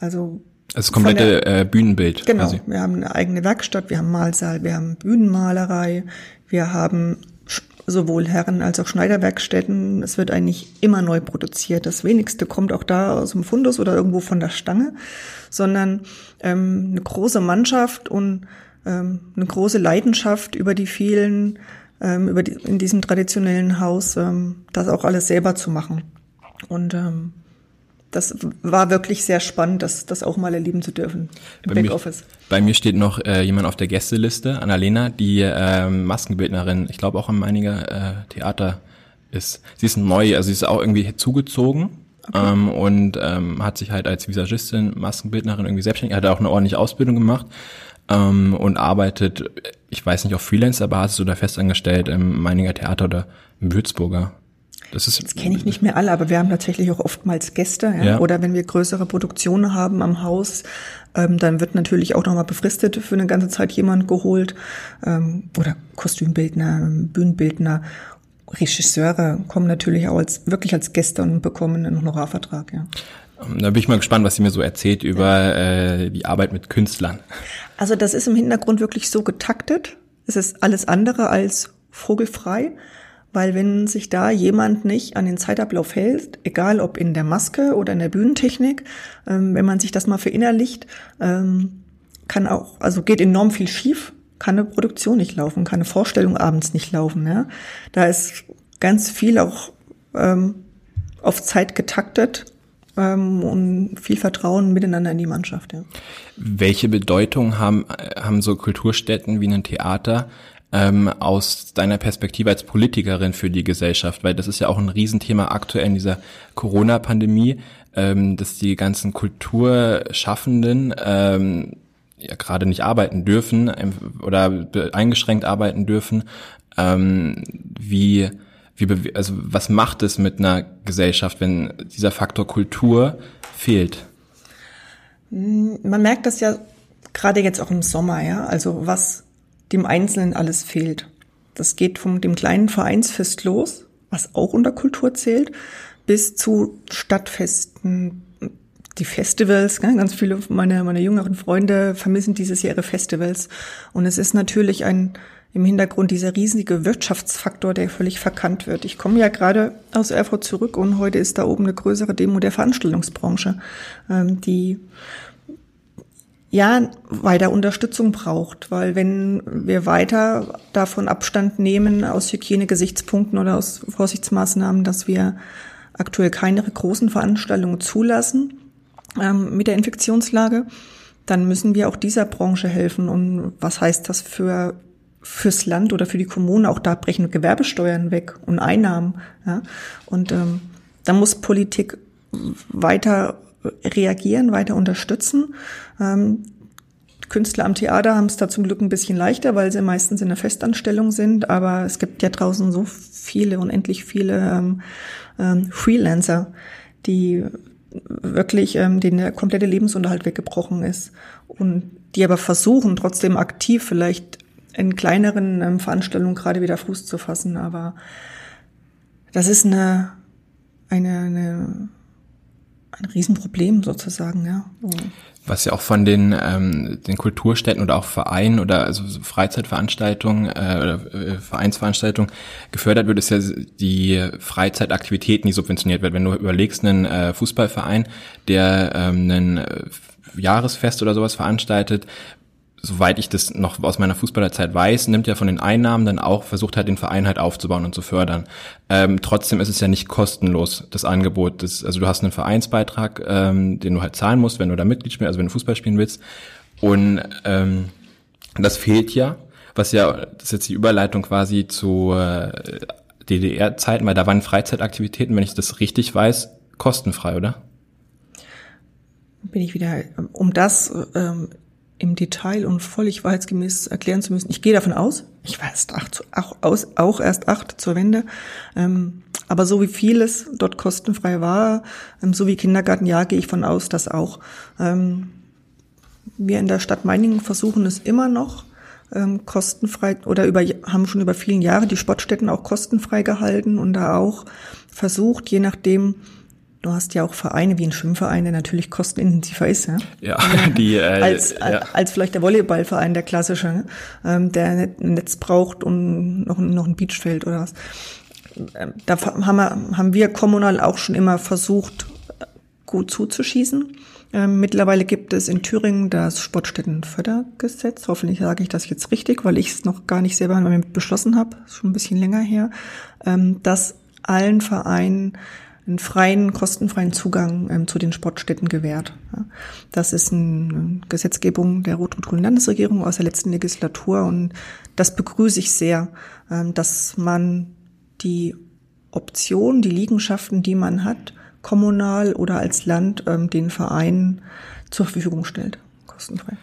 Also das komplette der, äh, Bühnenbild. Genau. Quasi. Wir haben eine eigene Werkstatt, wir haben Malsaal, wir haben Bühnenmalerei, wir haben sowohl Herren- als auch Schneiderwerkstätten. Es wird eigentlich immer neu produziert. Das wenigste kommt auch da aus dem Fundus oder irgendwo von der Stange, sondern ähm, eine große Mannschaft und ähm, eine große Leidenschaft über die vielen, ähm, über die, in diesem traditionellen Haus, ähm, das auch alles selber zu machen. Und ähm, das war wirklich sehr spannend, das, das auch mal erleben zu dürfen im bei Backoffice. Mir, bei mir steht noch äh, jemand auf der Gästeliste, Annalena, die äh, Maskenbildnerin, ich glaube auch am einiger äh, Theater ist. Sie ist neu, also sie ist auch irgendwie zugezogen okay. ähm, und ähm, hat sich halt als Visagistin, Maskenbildnerin irgendwie selbstständig, hat auch eine ordentliche Ausbildung gemacht ähm, und arbeitet, ich weiß nicht, auf Freelancer-Basis oder festangestellt im Meininger Theater oder im Würzburger. Das, ist, das kenne ich nicht mehr alle, aber wir haben tatsächlich auch oftmals Gäste. Ja? ja. Oder wenn wir größere Produktionen haben am Haus, ähm, dann wird natürlich auch nochmal befristet für eine ganze Zeit jemand geholt. Ähm, oder Kostümbildner, Bühnenbildner. Regisseure kommen natürlich auch als, wirklich als Gäste und bekommen einen Honorarvertrag, ja. Da bin ich mal gespannt, was sie mir so erzählt über äh, die Arbeit mit Künstlern. Also das ist im Hintergrund wirklich so getaktet. Es ist alles andere als vogelfrei, weil wenn sich da jemand nicht an den Zeitablauf hält, egal ob in der Maske oder in der Bühnentechnik, ähm, wenn man sich das mal verinnerlicht, ähm, kann auch, also geht enorm viel schief, kann eine Produktion nicht laufen, kann eine Vorstellung abends nicht laufen. Ja? Da ist ganz viel auch ähm, auf Zeit getaktet ähm, und viel Vertrauen miteinander in die Mannschaft. Ja. Welche Bedeutung haben, haben so Kulturstätten wie ein Theater ähm, aus deiner Perspektive als Politikerin für die Gesellschaft? Weil das ist ja auch ein Riesenthema aktuell in dieser Corona-Pandemie, ähm, dass die ganzen Kulturschaffenden ähm, ja gerade nicht arbeiten dürfen ähm, oder eingeschränkt arbeiten dürfen. Ähm, wie, wie, also was macht es mit einer Gesellschaft, wenn dieser Faktor Kultur fehlt? Man merkt das ja gerade jetzt auch im Sommer, ja. Also was dem Einzelnen alles fehlt. Das geht von dem kleinen Vereinsfest los, was auch unter Kultur zählt, bis zu Stadtfesten, die Festivals. Ganz viele meiner, meiner jüngeren Freunde vermissen dieses Jahr ihre Festivals. Und es ist natürlich ein im Hintergrund dieser riesige Wirtschaftsfaktor, der völlig verkannt wird. Ich komme ja gerade aus Erfurt zurück und heute ist da oben eine größere Demo der Veranstaltungsbranche, ähm, die ja weiter Unterstützung braucht, weil wenn wir weiter davon Abstand nehmen aus Hygienegesichtspunkten oder aus Vorsichtsmaßnahmen, dass wir aktuell keine großen Veranstaltungen zulassen ähm, mit der Infektionslage, dann müssen wir auch dieser Branche helfen. Und was heißt das für fürs Land oder für die Kommune? Auch da brechen Gewerbesteuern weg und Einnahmen. Ja? Und ähm, da muss Politik weiter reagieren, weiter unterstützen. Ähm, Künstler am Theater haben es da zum Glück ein bisschen leichter, weil sie meistens in der Festanstellung sind. Aber es gibt ja draußen so viele, unendlich viele ähm, ähm, Freelancer, die wirklich, ähm, denen der komplette Lebensunterhalt weggebrochen ist. Und die aber versuchen, trotzdem aktiv vielleicht in kleineren ähm, Veranstaltungen gerade wieder Fuß zu fassen. Aber das ist eine, eine, eine ein Riesenproblem sozusagen, ja. Was ja auch von den, ähm, den Kulturstätten oder auch Vereinen oder also Freizeitveranstaltungen äh, oder äh, Vereinsveranstaltungen gefördert wird, ist ja die Freizeitaktivitäten, die subventioniert werden. Wenn du überlegst, einen äh, Fußballverein, der ähm, einen äh, Jahresfest oder sowas veranstaltet, soweit ich das noch aus meiner Fußballerzeit weiß, nimmt er von den Einnahmen dann auch, versucht halt den Verein halt aufzubauen und zu fördern. Ähm, trotzdem ist es ja nicht kostenlos, das Angebot. Das, also du hast einen Vereinsbeitrag, ähm, den du halt zahlen musst, wenn du da Mitglied spielst, also wenn du Fußball spielen willst. Und ähm, das fehlt ja, was ja, das ist jetzt die Überleitung quasi zu äh, DDR-Zeiten, weil da waren Freizeitaktivitäten, wenn ich das richtig weiß, kostenfrei, oder? Bin ich wieder, um das ähm, im Detail und völlig wahrheitsgemäß erklären zu müssen. Ich gehe davon aus, ich war erst acht, auch, aus, auch erst acht zur Wende, ähm, aber so wie vieles dort kostenfrei war, ähm, so wie Kindergartenjahr, gehe ich von aus, dass auch ähm, wir in der Stadt Meiningen versuchen es immer noch ähm, kostenfrei oder über haben schon über vielen Jahre die Sportstätten auch kostenfrei gehalten und da auch versucht, je nachdem, Du hast ja auch Vereine wie ein Schwimmverein, der natürlich kostenintensiver ist. Ja, ja die äh, als, ja. als vielleicht der Volleyballverein, der klassische, ähm, der ein Netz braucht und noch, noch ein Beachfeld oder was. Ähm, da haben wir, haben wir kommunal auch schon immer versucht, gut zuzuschießen. Ähm, mittlerweile gibt es in Thüringen das Sportstättenfördergesetz. Hoffentlich sage ich das jetzt richtig, weil ich es noch gar nicht selber beschlossen habe. Schon ein bisschen länger her. Ähm, dass allen Vereinen einen freien, kostenfreien Zugang ähm, zu den Sportstätten gewährt. Ja. Das ist eine Gesetzgebung der rot-rot-grünen Landesregierung aus der letzten Legislatur und das begrüße ich sehr, ähm, dass man die Option, die Liegenschaften, die man hat, kommunal oder als Land ähm, den Vereinen zur Verfügung stellt, kostenfrei.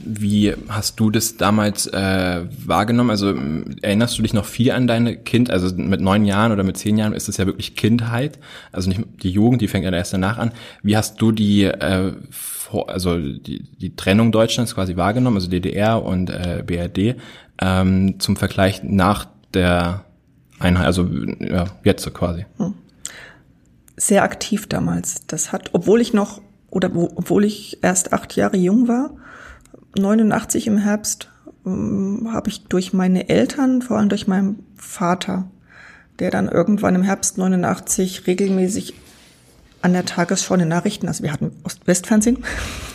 Wie hast du das damals äh, wahrgenommen? Also erinnerst du dich noch viel an deine Kind? Also mit neun Jahren oder mit zehn Jahren ist es ja wirklich Kindheit, also nicht die Jugend, die fängt ja erst danach an. Wie hast du die, äh, vor, also die, die Trennung Deutschlands quasi wahrgenommen, also DDR und äh, BRD, ähm, zum Vergleich nach der Einheit, also ja, jetzt so quasi. Sehr aktiv damals. Das hat, obwohl ich noch, oder wo, obwohl ich erst acht Jahre jung war, 89 im Herbst, ähm, habe ich durch meine Eltern, vor allem durch meinen Vater, der dann irgendwann im Herbst 89 regelmäßig an der Tagesschau in den Nachrichten, also wir hatten Ost-West-Fernsehen,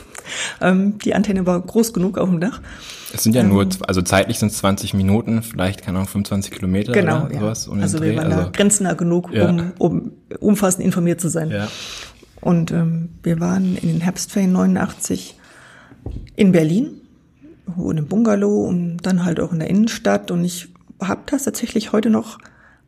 ähm, die Antenne war groß genug auf dem Dach. Es sind ja nur, also zeitlich sind es 20 Minuten, vielleicht, keine Ahnung, 25 Kilometer Genau, oder ja. sowas. um also wir waren da grenznah genug, Ja. um, um umfassend informiert zu sein. ja. Und ähm, wir waren in den Herbstferien 89 in Berlin, in einem Bungalow und dann halt auch in der Innenstadt. Und ich habe das tatsächlich heute noch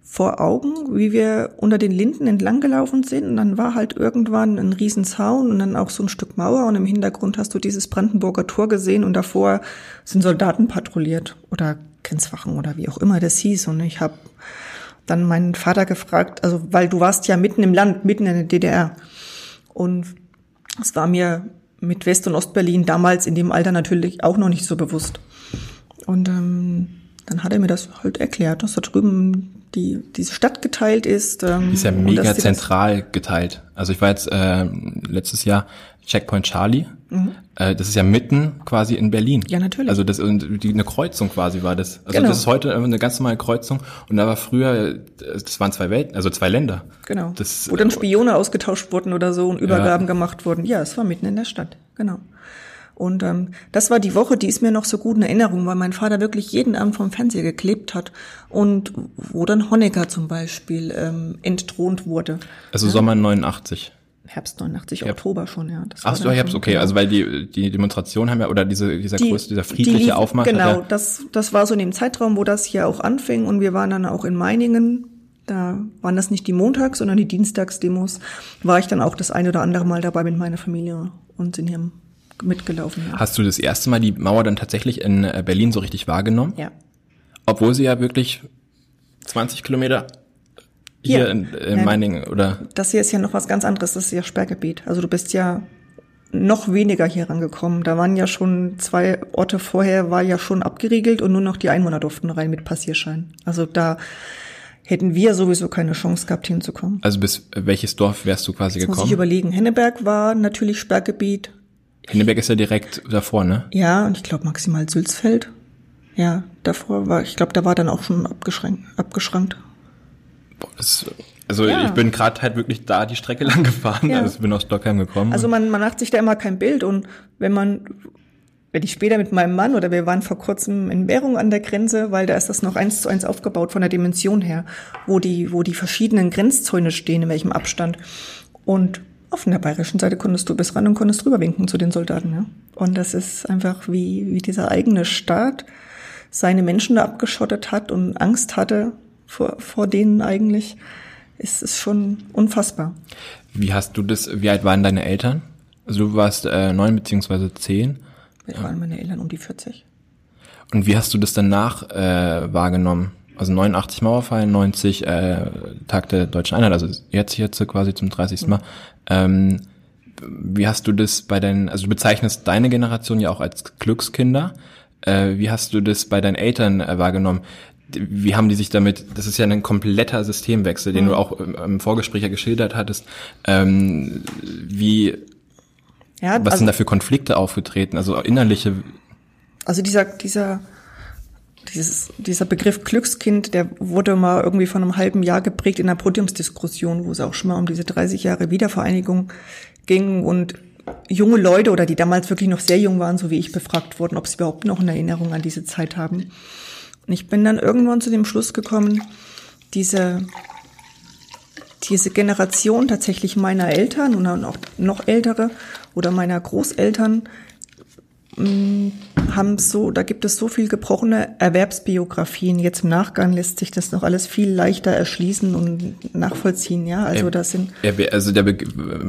vor Augen, wie wir unter den Linden entlang gelaufen sind. Und dann war halt irgendwann ein Riesenzaun und dann auch so ein Stück Mauer. Und im Hintergrund hast du dieses Brandenburger Tor gesehen und davor sind Soldaten patrouilliert oder Grenzwachen oder wie auch immer das hieß. Und ich habe dann meinen Vater gefragt, also weil du warst ja mitten im Land, mitten in der DDR. Und es war mir mit West- und Ostberlin damals in dem Alter natürlich auch noch nicht so bewusst. Und ähm, dann hat er mir das halt erklärt, dass da drüben die diese Stadt geteilt ist. Ähm, Die ist ja mega zentral geteilt. Also ich war jetzt äh, letztes Jahr Checkpoint Charlie. Äh, das ist ja mitten quasi in Berlin. Mhm. Ja, natürlich. Also das die, eine Kreuzung quasi war das. Also Genau. das ist heute eine ganz normale Kreuzung und da war früher, äh, das waren zwei Welten, also zwei Länder. Genau. Das, Wo dann Spione ausgetauscht wurden oder so und Übergaben gemacht wurden. Ja, es war mitten in der Stadt. Genau. Und ähm, das war die Woche, die ist mir noch so gut in Erinnerung, weil mein Vater wirklich jeden Abend vom Fernseher geklebt hat und wo dann Honecker zum Beispiel ähm, entthront wurde. also Sommer 89. Herbst 89, Oktober schon, ja. Das Ach so, Herbst, schon- okay. genau. Also weil die die Demonstration haben ja oder diese dieser Die- große, dieser die friedliche liefen- Aufmarsch. Genau, ja, das, das war so in dem Zeitraum, wo das hier auch anfing und wir waren dann auch in Meiningen. Da waren das nicht die Montags, sondern die Dienstagsdemos. War ich dann auch das eine oder andere Mal dabei mit meiner Familie und sind hier mitgelaufen. Ja. Hast du das erste Mal die Mauer dann tatsächlich in äh, Berlin so richtig wahrgenommen? ja. Obwohl sie ja wirklich 20 Kilometer hier Ja. in, in Ja. Meiningen oder Das hier ist ja noch was ganz anderes, das ist ja Sperrgebiet. Also du bist ja noch weniger hier rangekommen. Da waren ja schon zwei Orte vorher, war ja schon abgeriegelt und nur noch die Einwohner durften rein mit Passierschein. Also da hätten wir sowieso keine Chance gehabt hinzukommen. also bis welches Dorf wärst du quasi Jetzt muss ich gekommen? überlegen. Henneberg war natürlich Sperrgebiet. Henneberg ist ja direkt davor, ne? Ja, und ich glaube maximal Sülzfeld. Ja, davor war, ich glaube, da war dann auch schon abgeschränkt. abgeschrankt. Boah, das, also Ja. ich bin gerade halt wirklich da die Strecke lang gefahren. Ja. Also ich bin aus Stockheim gekommen. Also man, man macht sich da immer kein Bild und wenn man, wenn ich später mit meinem Mann oder wir waren vor kurzem in Währung an der Grenze, weil da ist das noch eins zu eins aufgebaut von der Dimension her, wo die, wo die verschiedenen Grenzzäune stehen, in welchem Abstand. Und auf der bayerischen Seite konntest du bis ran und konntest drüber winken zu den Soldaten, ja. Und das ist einfach wie, wie dieser eigene Staat seine Menschen da abgeschottet hat und Angst hatte vor, vor denen eigentlich, ist es schon unfassbar. wie hast du das, wie alt waren deine Eltern? Also du warst äh, neun beziehungsweise zehn. Wir waren meine Eltern um die 40. Und wie hast du das danach äh, wahrgenommen? Also 89 Mauerfall, 90 äh, Tag der Deutschen Einheit, also jetzt jetzt quasi zum 30. Mal. Ähm, wie hast du das bei deinen, also du bezeichnest deine Generation ja auch als Glückskinder. Äh, wie hast du das bei deinen Eltern äh, wahrgenommen? Wie haben die sich damit, das ist ja ein kompletter Systemwechsel, den du auch im, im Vorgespräch ja geschildert hattest. Ähm, wie, Ja, was also, sind da für Konflikte aufgetreten? Also innerliche, also dieser, dieser, dieses, dieser Begriff Glückskind, der wurde mal irgendwie von einem halben Jahr geprägt in einer Podiumsdiskussion, wo es auch schon mal um diese 30 Jahre Wiedervereinigung ging und junge Leute oder die damals wirklich noch sehr jung waren, so wie ich, befragt wurden, ob sie überhaupt noch eine Erinnerung an diese Zeit haben. Und ich bin dann irgendwann zu dem Schluss gekommen, diese, diese Generation tatsächlich meiner Eltern und auch noch ältere oder meiner Großeltern mh, haben so, da gibt es so viel gebrochene Erwerbsbiografien. Jetzt im Nachgang lässt sich das noch alles viel leichter erschließen und nachvollziehen, ja. Also das sind also der Be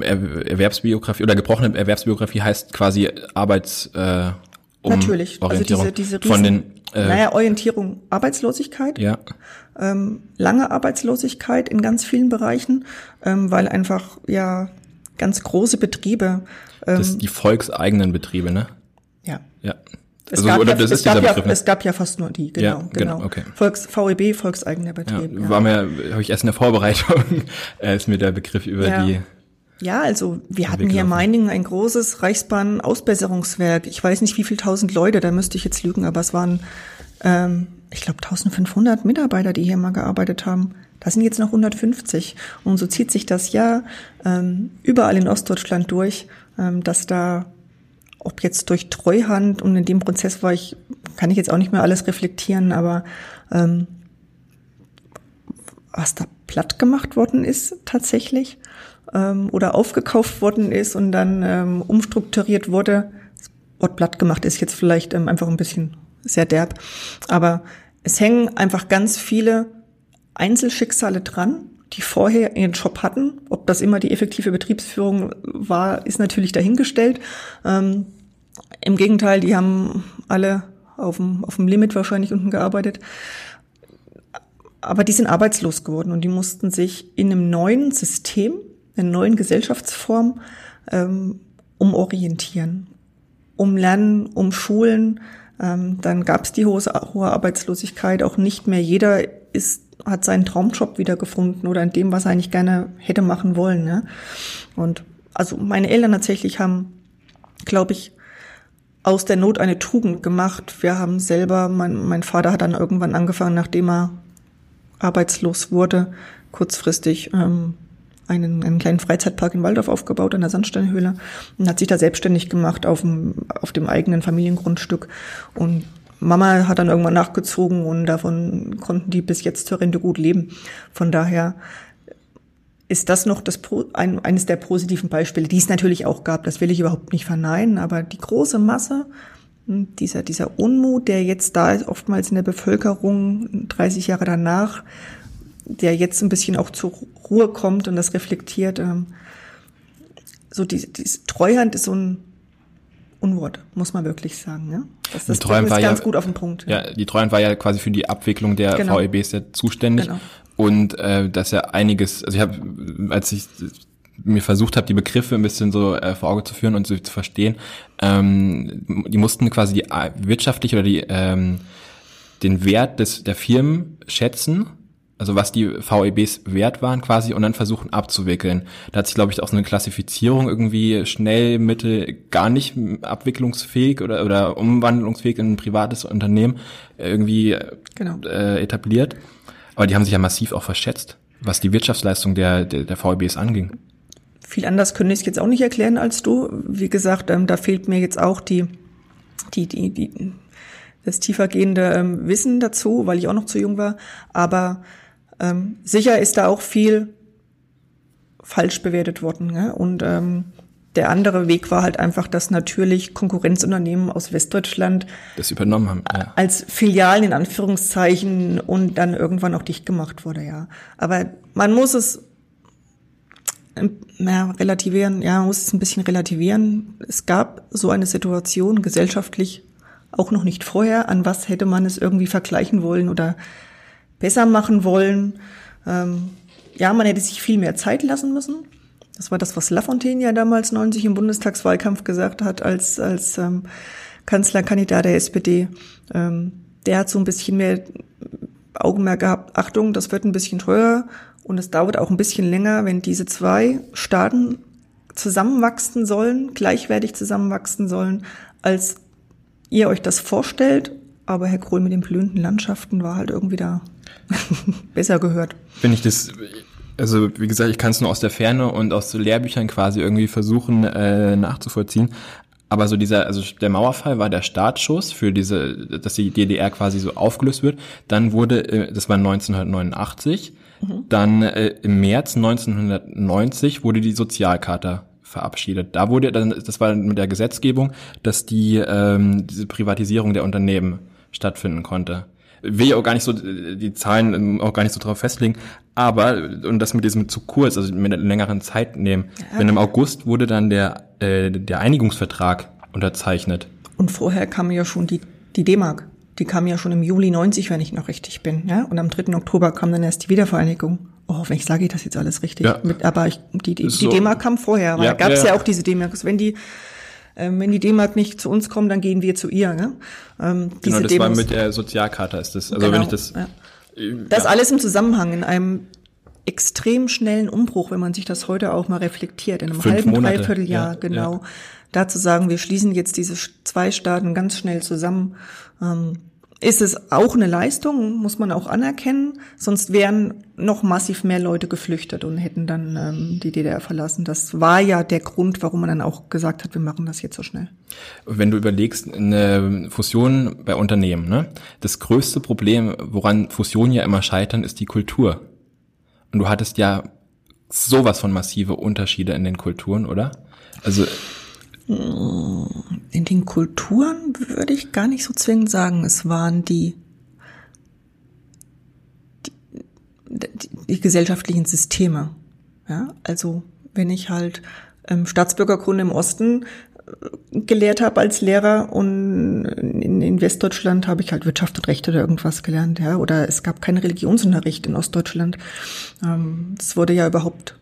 Er- Erwerbsbiografie oder gebrochene Erwerbsbiografie heißt quasi Arbeits äh, um natürlich, also Orientierung diese, diese von den Riesen- äh, naja, Orientierung, Arbeitslosigkeit, ja ähm, lange Arbeitslosigkeit in ganz vielen Bereichen, ähm, weil einfach ja ganz große Betriebe, ähm, das die volkseigenen Betriebe ne ja, ja Es, Also, gab, oder ja, das es, ist gab dieser ja, Begriff, ne? es gab ja fast nur die, genau. Ja, genau, okay. Volks, VEB, volkseigener Betrieb. Ja, war mir, habe ich erst in der Vorbereitung, äh, ist mir der Begriff über die, Ja, also wir hatten hier in. Meiningen ein großes Reichsbahn-Ausbesserungswerk. Ich weiß nicht, wie viel tausend Leute, da müsste ich jetzt lügen, aber es waren, ähm, ich glaube, 1500 Mitarbeiter, die hier mal gearbeitet haben. Da sind jetzt noch 150. Und so zieht sich das ja ähm, überall in Ostdeutschland durch, ähm, dass da, ob jetzt durch Treuhand und in dem Prozess war ich, kann ich jetzt auch nicht mehr alles reflektieren, aber ähm, was da platt gemacht worden ist tatsächlich ähm, oder aufgekauft worden ist und dann ähm, umstrukturiert wurde. Das Wort platt gemacht ist jetzt vielleicht ähm, einfach ein bisschen sehr derb, aber es hängen einfach ganz viele Einzelschicksale dran, die vorher ihren Job hatten. Ob das immer die effektive Betriebsführung war, ist natürlich dahingestellt. Ähm, Im Gegenteil, die haben alle auf dem, auf dem Limit wahrscheinlich unten gearbeitet aber die sind arbeitslos geworden und die mussten sich in einem neuen System, einer neuen Gesellschaftsform ähm, umorientieren, umlernen, umschulen. Ähm, dann gab es die hohe, hohe Arbeitslosigkeit. Auch nicht mehr jeder ist, hat seinen Traumjob wiedergefunden oder in dem, was er eigentlich gerne hätte machen wollen. Ne? Und also meine Eltern tatsächlich haben, glaube ich, aus der Not eine Tugend gemacht. Wir haben selber, mein, mein Vater hat dann irgendwann angefangen, nachdem er arbeitslos wurde, kurzfristig ähm, einen, einen kleinen Freizeitpark in Waldorf aufgebaut, an der Sandsteinhöhle, und hat sich da selbstständig gemacht auf dem, auf dem eigenen Familiengrundstück. Und Mama hat dann irgendwann nachgezogen und davon konnten die bis jetzt zur Rente gut leben. Von daher ist das noch das, ein, eines der positiven Beispiele, die es natürlich auch gab. Das will ich überhaupt nicht verneinen, aber die große Masse, dieser, dieser Unmut, der jetzt da ist, oftmals in der Bevölkerung 30 Jahre danach, der jetzt ein bisschen auch zur Ruhe kommt und das reflektiert, ähm, so die, diese Treuhand ist so ein Unwort, muss man wirklich sagen. Ja? Das, das Die Treuhand war es ja- ganz gut auf den Punkt. ja, die Treuhand war ja quasi für die Abwicklung der Genau. VEBs ja zuständig. Genau. Und äh, dass ja einiges, also ich habe, als ich mir versucht habe, die Begriffe ein bisschen so äh, vor Auge zu führen und so zu verstehen, ähm, die mussten quasi die wirtschaftlich oder die ähm, den Wert des der Firmen schätzen, also was die VEBs wert waren quasi und dann versuchen abzuwickeln. Da hat sich glaube ich auch so eine Klassifizierung irgendwie schnell, mittel, gar nicht abwicklungsfähig oder oder umwandlungsfähig in ein privates Unternehmen irgendwie Genau. äh, etabliert. Aber die haben sich ja massiv auch verschätzt, was die Wirtschaftsleistung der, der, der VEBs anging. Viel anders könnte ich es jetzt auch nicht erklären als du. Wie gesagt, ähm, da fehlt mir jetzt auch die, die, die, die, das tiefergehende ähm, Wissen dazu, weil ich auch noch zu jung war. Aber ähm, sicher ist da auch viel falsch bewertet worden. Ne? Und ähm, der andere Weg war halt einfach, dass natürlich Konkurrenzunternehmen aus Westdeutschland Das übernommen haben. Ja. als Filialen in Anführungszeichen und dann irgendwann auch dicht gemacht wurde, ja. Aber man muss es ähm, ja, relativieren, ja, man muss es ein bisschen relativieren. Es gab so eine Situation gesellschaftlich auch noch nicht vorher. An was hätte man es irgendwie vergleichen wollen oder besser machen wollen? Ähm, ja, man hätte sich viel mehr Zeit lassen müssen. Das war das, was Lafontaine ja damals 90 im Bundestagswahlkampf gesagt hat, als, als ähm, Kanzlerkandidat der SPD. Ähm, der hat so ein bisschen mehr Augenmerk gehabt, Achtung, das wird ein bisschen teurer und es dauert auch ein bisschen länger, wenn diese zwei Staaten zusammenwachsen sollen, gleichwertig zusammenwachsen sollen, als ihr euch das vorstellt. Aber Herr Kohl mit den blühenden Landschaften war halt irgendwie da besser gehört. Wenn ich das, also wie gesagt, ich kann es nur aus der Ferne und aus so Lehrbüchern quasi irgendwie versuchen äh, nachzuvollziehen. Aber so dieser, also der Mauerfall war der Startschuss für diese, dass die DDR quasi so aufgelöst wird. Dann wurde, äh, das war 1989, dann äh, im März 1990 wurde die Sozialcharta verabschiedet. Da wurde dann, das war mit der Gesetzgebung, dass die ähm, diese Privatisierung der Unternehmen stattfinden konnte. Will ich auch gar nicht so äh, die Zahlen ähm, auch gar nicht so drauf festlegen, aber und das mit diesem zu kurz, also mit einer längeren Zeit nehmen. Wenn im August wurde dann der äh, der Einigungsvertrag unterzeichnet. Und vorher kam ja schon die, die D-Mark. Die kam ja schon im Juli 90, wenn ich noch richtig bin. Ja? Und am 3. Oktober kam dann erst die Wiedervereinigung. Oh, wenn ich sage ich das jetzt alles richtig. Ja. Mit, aber ich, die, die, So. die D-Mark kam vorher. Aber Ja, da gab es ja, ja, ja. auch diese D-Mark. Wenn die Ähm, wenn die D-Mark nicht zu uns kommen, dann gehen wir zu ihr. Ne? Ähm, genau, das Demos, war mit der Sozialkarte ist das. Also genau, wenn ich das. Ja. Das ja. alles im Zusammenhang in einem extrem schnellen Umbruch, wenn man sich das heute auch mal reflektiert, in einem Fünf halben, Monate. dreiviertel Jahr, ja, genau. Ja. Da zu sagen, wir schließen jetzt diese zwei Staaten ganz schnell zusammen, ähm, ist es auch eine Leistung, muss man auch anerkennen. Sonst wären noch massiv mehr Leute geflüchtet und hätten dann ähm, die DDR verlassen. Das war ja der Grund, warum man dann auch gesagt hat, wir machen das jetzt so schnell. Wenn du überlegst, eine Fusion bei Unternehmen, ne? das größte Problem, woran Fusionen ja immer scheitern, ist die Kultur. Und du hattest ja sowas von massive Unterschiede in den Kulturen, oder? Also in den Kulturen würde ich gar nicht so zwingend sagen. Es waren die, die, die, die gesellschaftlichen Systeme. Ja, also wenn ich halt ähm, Staatsbürgerkunde im Osten äh, gelehrt habe als Lehrer und in, in Westdeutschland habe ich halt Wirtschaft und Recht oder irgendwas gelernt, ja. Oder es gab keinen Religionsunterricht in Ostdeutschland. Ähm, das wurde ja überhaupt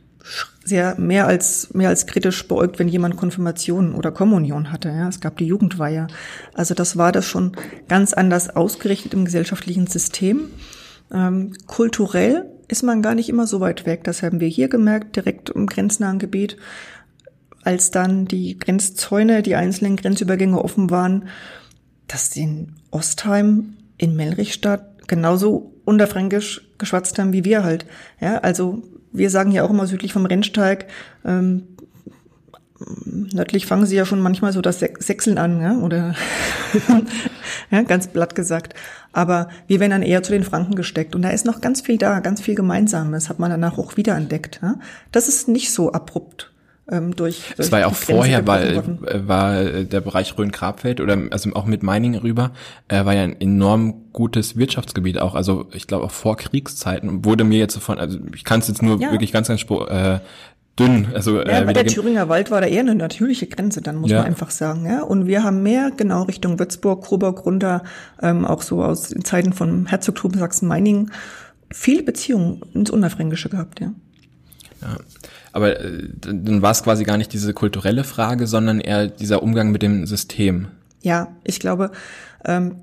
sehr mehr als mehr als kritisch beäugt, wenn jemand Konfirmation oder Kommunion hatte. Ja, es gab die Jugendweihe. Also das war das schon ganz anders ausgerichtet im gesellschaftlichen System. Ähm, kulturell ist man gar nicht immer so weit weg. Das haben wir hier gemerkt, direkt im grenznahen Gebiet, als dann die Grenzzäune, die einzelnen Grenzübergänge offen waren, dass in Ostheim in Melrichstadt genauso unterfränkisch geschwatzt haben wie wir halt. Ja, also wir sagen ja auch immer südlich vom Rennsteig, ähm, nördlich fangen sie ja schon manchmal so das Sechseln an, ja, oder ja, ganz blatt gesagt. Aber wir werden dann eher zu den Franken gesteckt. Und da ist noch ganz viel da, ganz viel Gemeinsames, hat man danach auch wiederentdeckt. Ja. Das ist nicht so abrupt ähm, durch. Es war ja auch vorher, weil äh, war der Bereich Rhön-Grabfeld oder also auch mit Meiningen rüber, äh, war ja ein enorm gutes Wirtschaftsgebiet auch. Also ich glaube auch vor Kriegszeiten wurde mir jetzt von, also ich kann es jetzt nur ja. wirklich ganz ganz äh, dünn. Also, ja, äh, der Thüringer Wald war da eher eine natürliche Grenze, dann muss ja. man einfach sagen. Ja? Und wir haben mehr genau Richtung Würzburg, Coburg runter, ähm, auch so aus den Zeiten von Herzogtum Sachsen-Meiningen, viele Beziehungen ins Unerfränkische gehabt, ja. Ja. Aber äh, dann war es quasi gar nicht diese kulturelle Frage, sondern eher dieser Umgang mit dem System. Ja, ich glaube, ähm,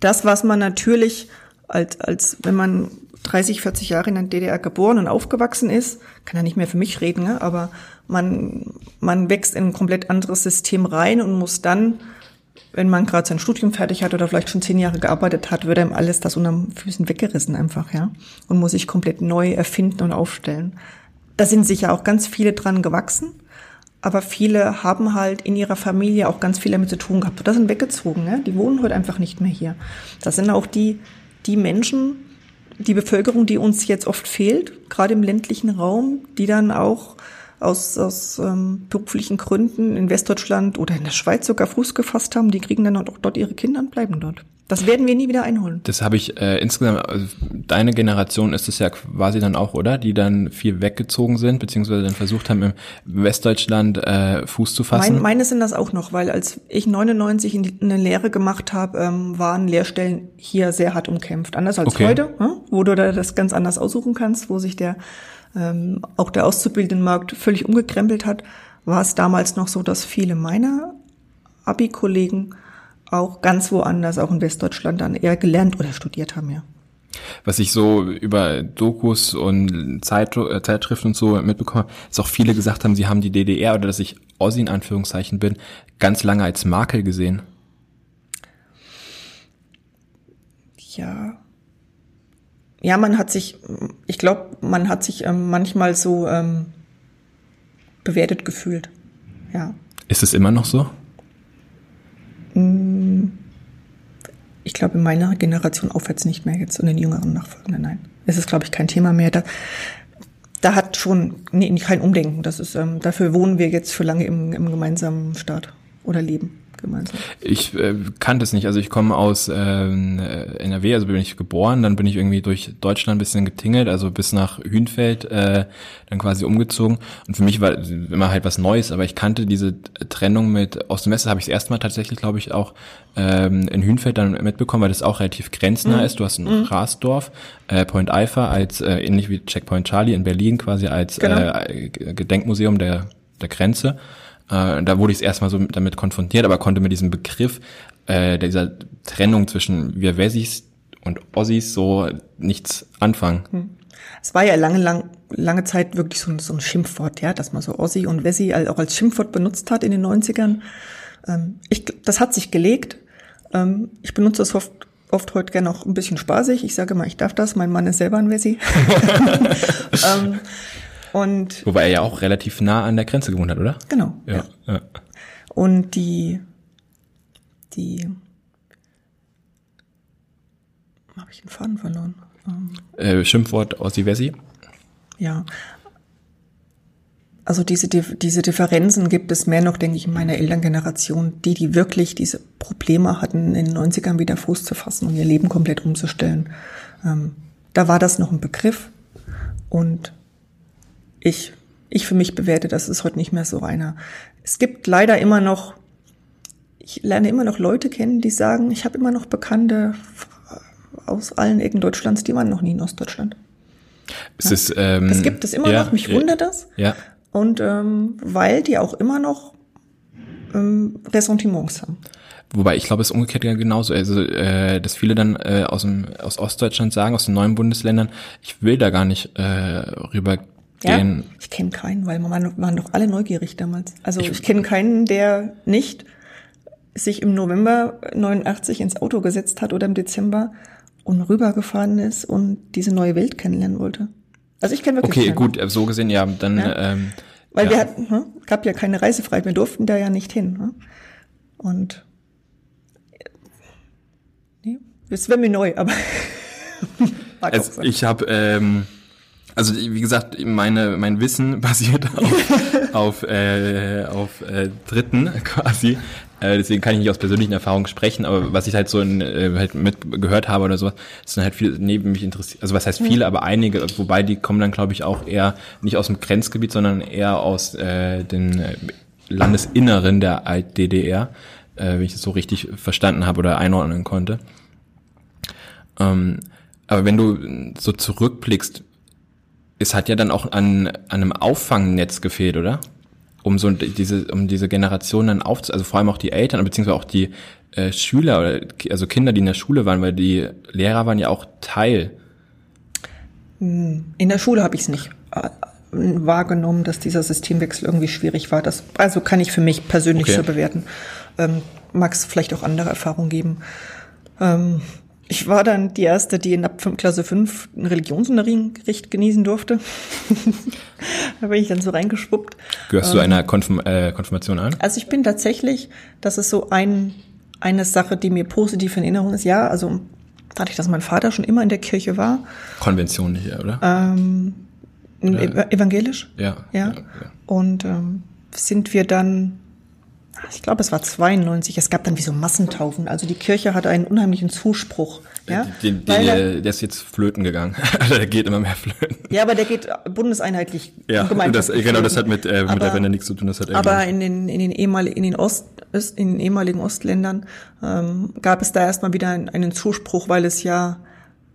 das, was man natürlich als, als wenn man 30, 40 Jahre in der DDR geboren und aufgewachsen ist, kann ja nicht mehr für mich reden, ne? aber man, man wächst in ein komplett anderes System rein und muss dann, wenn man gerade sein Studium fertig hat oder vielleicht schon zehn Jahre gearbeitet hat, wird einem alles das unter den Füßen weggerissen einfach, ja. Und muss sich komplett neu erfinden und aufstellen. Da sind sicher auch ganz viele dran gewachsen, aber viele haben halt in ihrer Familie auch ganz viel damit zu tun gehabt. Das sind weggezogen, ne? die wohnen heute einfach nicht mehr hier. Das sind auch die, die Menschen, die Bevölkerung, die uns jetzt oft fehlt, gerade im ländlichen Raum, die dann auch aus, aus ähm, beruflichen Gründen in Westdeutschland oder in der Schweiz sogar Fuß gefasst haben, die kriegen dann auch dort ihre Kinder und bleiben dort. Das werden wir nie wieder einholen. Das habe ich äh, insgesamt, also deine Generation ist es ja quasi dann auch, oder? Die dann viel weggezogen sind, beziehungsweise dann versucht haben, im Westdeutschland äh, Fuß zu fassen. Mein, meine sind das auch noch, weil als ich 99 in die, eine Lehre gemacht habe, ähm, waren Lehrstellen hier sehr hart umkämpft. Anders als okay. heute, hm? wo du da das ganz anders aussuchen kannst, wo sich der ähm, auch der Auszubildendenmarkt völlig umgekrempelt hat, war es damals noch so, dass viele meiner Abi-Kollegen auch ganz woanders, auch in Westdeutschland, dann eher gelernt oder studiert haben, ja. Was ich so über Dokus und Zeit, äh, Zeitschriften und so mitbekomme, ist auch viele gesagt haben, sie haben die DDR oder dass ich Ossi in Anführungszeichen bin, ganz lange als Makel gesehen. Ja, ja, man hat sich, ich glaube, man hat sich ähm, manchmal so ähm, bewertet gefühlt. Ja. Ist es immer noch so? Mm, ich glaube, in meiner Generation aufwärts nicht mehr jetzt und in den jüngeren Nachfolgenden, nein. Es ist, glaube ich, kein Thema mehr. Da, da hat schon nee, kein Umdenken. Das ist, ähm, dafür wohnen wir jetzt für lange im, im gemeinsamen Staat oder leben gemeinsam? Ich äh, kannte es nicht. Also ich komme aus äh, NRW, also bin ich geboren, dann bin ich irgendwie durch Deutschland ein bisschen getingelt, also bis nach Hünfeld, äh, dann quasi umgezogen. Und für mich war immer halt was Neues, aber ich kannte diese Trennung mit Ost und West, habe ich das erste Mal tatsächlich, glaube ich, auch ähm, in Hünfeld dann mitbekommen, weil das auch relativ grenznah mhm. ist. Du hast ein mhm. Rasdorf, äh, Point Alpha als äh, ähnlich wie Checkpoint Charlie in Berlin quasi als genau. äh, Gedenkmuseum der der Grenze Äh, da wurde ich erstmal so damit konfrontiert, aber konnte mit diesem Begriff äh, dieser Trennung zwischen wir Wessis und Ossis so nichts anfangen. Hm. Es war ja lange, lang, lange Zeit wirklich so ein, so ein Schimpfwort, ja, dass man so Ossi und Wessi auch als Schimpfwort benutzt hat in den 90ern. Ähm, ich, das hat sich gelegt. Ähm, ich benutze das oft, oft heute gerne auch ein bisschen spaßig. Ich sage mal, ich darf das. Mein Mann ist selber ein Wessi. ähm, und Wobei er ja auch relativ nah an der Grenze gewohnt hat, oder? Genau. Ja. ja. Und die, die, habe ich den Faden verloren? Äh, Schimpfwort Ossi Wessi? Ja. Also diese, diese Differenzen gibt es mehr noch, denke ich, in meiner Elterngeneration, die, die wirklich diese Probleme hatten, in den 90ern wieder Fuß zu fassen und ihr Leben komplett umzustellen. Ähm, da war das noch ein Begriff und ich, ich für mich bewerte, das ist heute nicht mehr so einer. Es gibt leider immer noch, ich lerne immer noch Leute kennen, die sagen, ich habe immer noch Bekannte aus allen Ecken Deutschlands, die waren noch nie in Ostdeutschland. Es ja? ist, ähm, das gibt es immer ja, noch, mich ja, wundert das. Ja. Und ähm, weil die auch immer noch ähm, Ressentiments haben. Wobei ich glaube, es ist umgekehrt ja genauso. Also, äh, dass viele dann äh, aus, dem, aus Ostdeutschland sagen, aus den neuen Bundesländern, ich will da gar nicht äh, rübergehen. Ja, ich kenne keinen, weil wir waren doch alle neugierig damals. Also ich, ich kenne keinen, der nicht sich im November 89 ins Auto gesetzt hat oder im Dezember und rübergefahren ist und diese neue Welt kennenlernen wollte. Also ich kenne wirklich. Okay, keinen. gut, so gesehen, ja, dann. Ja. Ähm, Weil ja. wir hatten, hm, gab ja keine Reisefreiheit, wir durften da ja nicht hin. Hm? Und nee, das wäre mir neu, aber. also, ich habe ähm, also wie gesagt, meine mein Wissen basiert auf auf, äh, auf äh, Dritten quasi. Äh, deswegen kann ich nicht aus persönlichen Erfahrungen sprechen, aber was ich halt so in, äh, halt mitgehört habe oder sowas, sind halt viele neben mich interessiert. Also was heißt viele, aber einige, wobei die kommen dann, glaube ich, auch eher nicht aus dem Grenzgebiet, sondern eher aus äh, den Landesinneren der Alt-DDR, äh, wenn ich das so richtig verstanden habe oder einordnen konnte. Ähm, aber wenn du so zurückblickst, es hat ja dann auch an, an einem Auffangnetz gefehlt, oder? um so diese, um diese Generation dann auf, also vor allem auch die Eltern, beziehungsweise auch die äh, Schüler, oder, also Kinder, die in der Schule waren, weil die Lehrer waren ja auch Teil. Hm, in der Schule habe ich es nicht äh, wahrgenommen, dass dieser Systemwechsel irgendwie schwierig war. Das, also kann ich für mich persönlich okay. so bewerten. Ähm, Mag es vielleicht auch andere Erfahrungen geben. Ähm, ich war dann die erste, die in ab Klasse 5 einen Religionsunterricht genießen durfte. da bin ich dann so reingeschwuppt. Gehörst du ähm, einer Konfirm äh, Konfirmation an? Also ich bin tatsächlich, das ist so ein, eine Sache, die mir positiv in Erinnerung ist. Ja, also dadurch, dass mein Vater schon immer in der Kirche war. Konvention hier, oder? Ähm, äh, evangelisch? Ja, ja. ja. Und ähm, sind wir dann ich glaube, es war 92, es gab dann wie so Massentaufen. Also die Kirche hatte einen unheimlichen Zuspruch. Ja? Den, den, der, der ist jetzt flöten gegangen. Also der geht immer mehr flöten. Ja, aber der geht bundeseinheitlich. Ja, das, genau, das hat mit, äh, aber, mit der Wende nichts zu tun. Das hat aber in den, in den, ehemaligen, in den, Ost, in den ehemaligen Ostländern ähm, gab es da erstmal wieder einen Zuspruch, weil es ja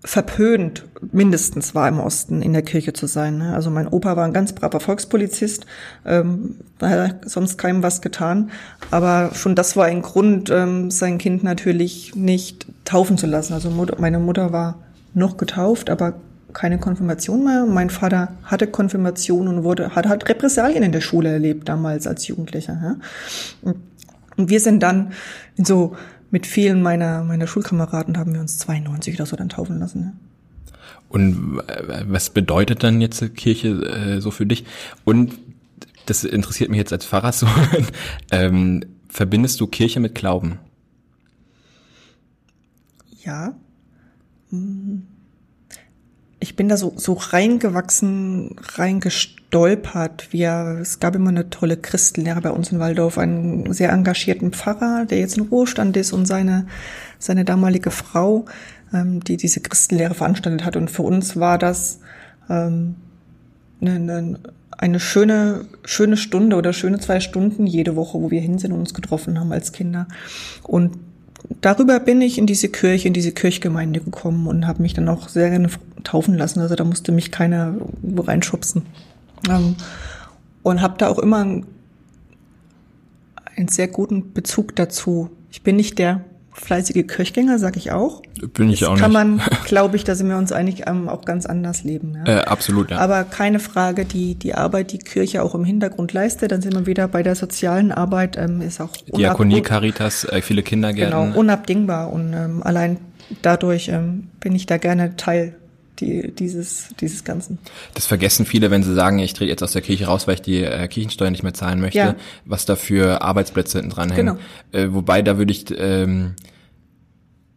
verpönt mindestens war im Osten in der Kirche zu sein. Ne? Also mein Opa war ein ganz braver Volkspolizist, ähm, hat sonst keinem was getan. Aber schon das war ein Grund, ähm, sein Kind natürlich nicht taufen zu lassen. Also Mutter, meine Mutter war noch getauft, aber keine Konfirmation mehr. Mein Vater hatte Konfirmation und wurde, hat halt Repressalien in der Schule erlebt damals als Jugendlicher. Ja? Und wir sind dann in so mit vielen meiner, meiner Schulkameraden haben wir uns 92 oder so dann taufen lassen. Ja. Und äh, was bedeutet dann jetzt Kirche äh, so für dich? Und das interessiert mich jetzt als Pfarrer so. ähm, verbindest du Kirche mit Glauben? Ja. Hm ich bin da so, so reingewachsen, reingestolpert. Wir, es gab immer eine tolle Christenlehre bei uns in Waldorf, einen sehr engagierten Pfarrer, der jetzt in Ruhestand ist und seine, seine damalige Frau, ähm, die diese Christenlehre veranstaltet hat. Und für uns war das ähm, eine, eine, eine schöne, schöne Stunde oder schöne zwei Stunden jede Woche, wo wir hin sind und uns getroffen haben als Kinder. Und darüber bin ich in diese Kirche, in diese Kirchgemeinde gekommen und habe mich dann auch sehr gerne taufen lassen. Also da musste mich keiner reinschubsen. Ähm, und habe da auch immer einen sehr guten Bezug dazu. Ich bin nicht der fleißige Kirchgänger, sag ich auch. Bin ich das auch nicht. kann man, glaube ich, da sind wir uns einig, ähm, auch ganz anders leben. Ja. Äh, absolut, ja. Aber keine Frage, die, die Arbeit, die Kirche auch im Hintergrund leistet, dann sind wir wieder bei der sozialen Arbeit, ähm, ist auch Diakonie, Caritas, äh, viele Kindergärten. Genau, unabdingbar. Und ähm, allein dadurch ähm, bin ich da gerne Teil die, dieses, dieses Ganzen. Das vergessen viele, wenn sie sagen, ich trete jetzt aus der Kirche raus, weil ich die äh, Kirchensteuer nicht mehr zahlen möchte, Ja. was da für Arbeitsplätze hinten dran hängen. Genau. Äh, wobei, da würde ich, ähm,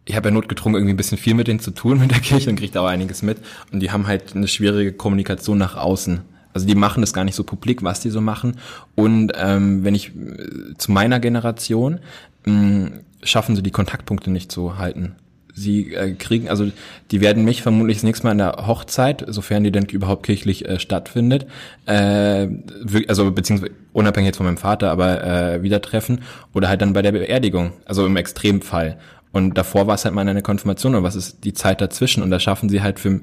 ich habe ja notgedrungen irgendwie ein bisschen viel mit denen zu tun mit der Kirche und kriege da auch einiges mit. Und die haben halt eine schwierige Kommunikation nach außen. Also die machen das gar nicht so publik, was die so machen. Und ähm, wenn ich äh, zu meiner Generation mh, schaffen sie die Kontaktpunkte nicht zu halten. Sie äh, kriegen, also die werden mich vermutlich das nächste Mal an der Hochzeit, sofern die denn überhaupt kirchlich äh, stattfindet, äh, also beziehungsweise unabhängig jetzt von meinem Vater, aber äh, wieder treffen oder halt dann bei der Beerdigung, also im Extremfall. Und davor war es halt mal eine Konfirmation und was ist die Zeit dazwischen? Und da schaffen sie halt für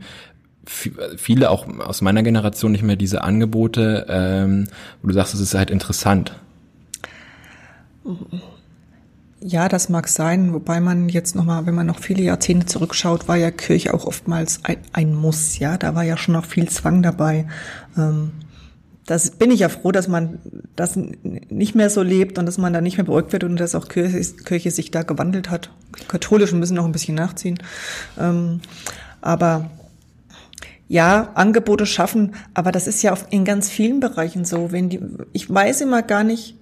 viele auch aus meiner Generation nicht mehr diese Angebote, ähm, wo du sagst, es ist halt interessant. Ja, das mag sein, wobei man jetzt nochmal, wenn man noch viele Jahrzehnte zurückschaut, war ja Kirche auch oftmals ein, ein Muss, ja, da war ja schon noch viel Zwang dabei. Ähm, das bin ich ja froh, dass man das nicht mehr so lebt und dass man da nicht mehr beäugt wird und dass auch Kirche, Kirche sich da gewandelt hat. Katholischen müssen noch ein bisschen nachziehen. Ähm, aber ja, Angebote schaffen, aber das ist ja auf, in ganz vielen Bereichen so. Wenn die, ich weiß immer gar nicht,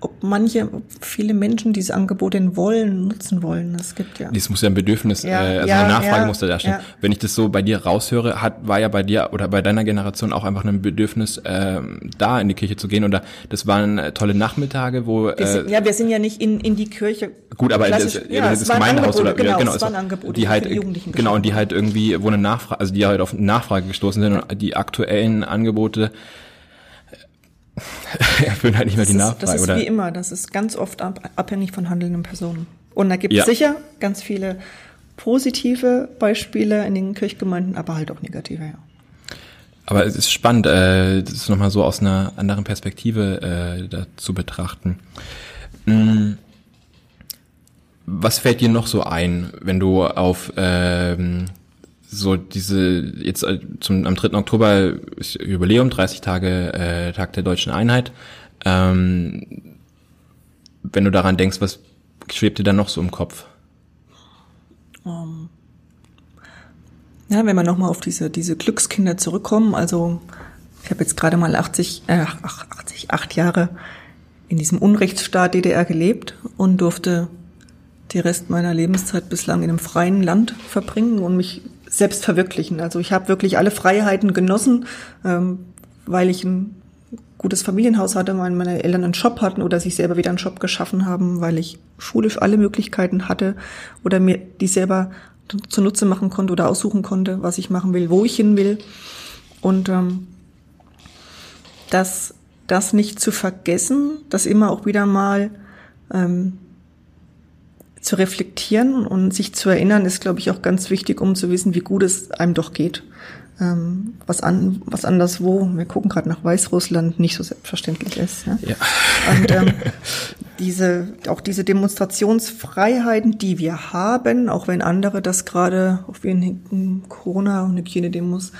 ob manche, ob viele Menschen diese Angebote denn wollen, nutzen wollen. Es gibt ja. Das muss ja ein Bedürfnis, Ja, äh, also ja, eine Nachfrage ja, muss da darstellen. Wenn ich das so bei dir raushöre, hat, war ja bei dir oder bei deiner Generation auch einfach ein Bedürfnis, ähm, da in die Kirche zu gehen. Oder das waren äh, tolle Nachmittage, wo Wir äh, sind, ja, wir sind ja nicht in, in die Kirche. Gut, aber das, ja, das, es waren Gemeindehaus Angebote, oder genau, genau, es waren war- Angebote die halt Jugendlichen genau und die halt irgendwie wo eine Nachfrage, also die halt auf Nachfrage gestoßen sind und die aktuellen Angebote erfüllen halt nicht mehr Das die ist, Nachfrage das ist oder wie immer, das ist ganz oft ab, abhängig von handelnden Personen. Und da gibt es Ja. sicher ganz viele positive Beispiele in den Kirchgemeinden, aber halt auch negative, ja. Aber es ist spannend, äh, das nochmal so aus einer anderen Perspektive äh, zu betrachten. Mm. Was fällt dir noch so ein, wenn du auf ähm, so diese jetzt äh, zum am 3. Oktober ist Jubiläum, 30 Tage äh, Tag der deutschen Einheit. Ähm, wenn du daran denkst, was schwebt dir da noch so im Kopf? Ja, wenn wir nochmal auf diese, diese Glückskinder zurückkommen, also ich habe jetzt gerade mal 80, äh, ach, 80, acht Jahre in diesem Unrechtsstaat DDR gelebt und durfte die Rest meiner Lebenszeit bislang in einem freien Land verbringen und mich selbst verwirklichen. Also ich habe wirklich alle Freiheiten genossen, ähm, weil ich ein gutes Familienhaus hatte, weil meine Eltern einen Job hatten oder sich selber wieder einen Job geschaffen haben, weil ich schulisch alle Möglichkeiten hatte oder mir die selber zunutze machen konnte oder aussuchen konnte, was ich machen will, wo ich hin will. Und ähm, das, das nicht zu vergessen, das immer auch wieder mal ähm, zu reflektieren und sich zu erinnern, ist, glaube ich, auch ganz wichtig, um zu wissen, wie gut es einem doch geht. Ähm, was, an, was anderswo, wir gucken gerade nach Weißrussland, nicht so selbstverständlich ist. Ja? Ja. Und ähm, diese, auch diese Demonstrationsfreiheiten, die wir haben, auch wenn andere das gerade auf ihren Corona- und Hygienedemos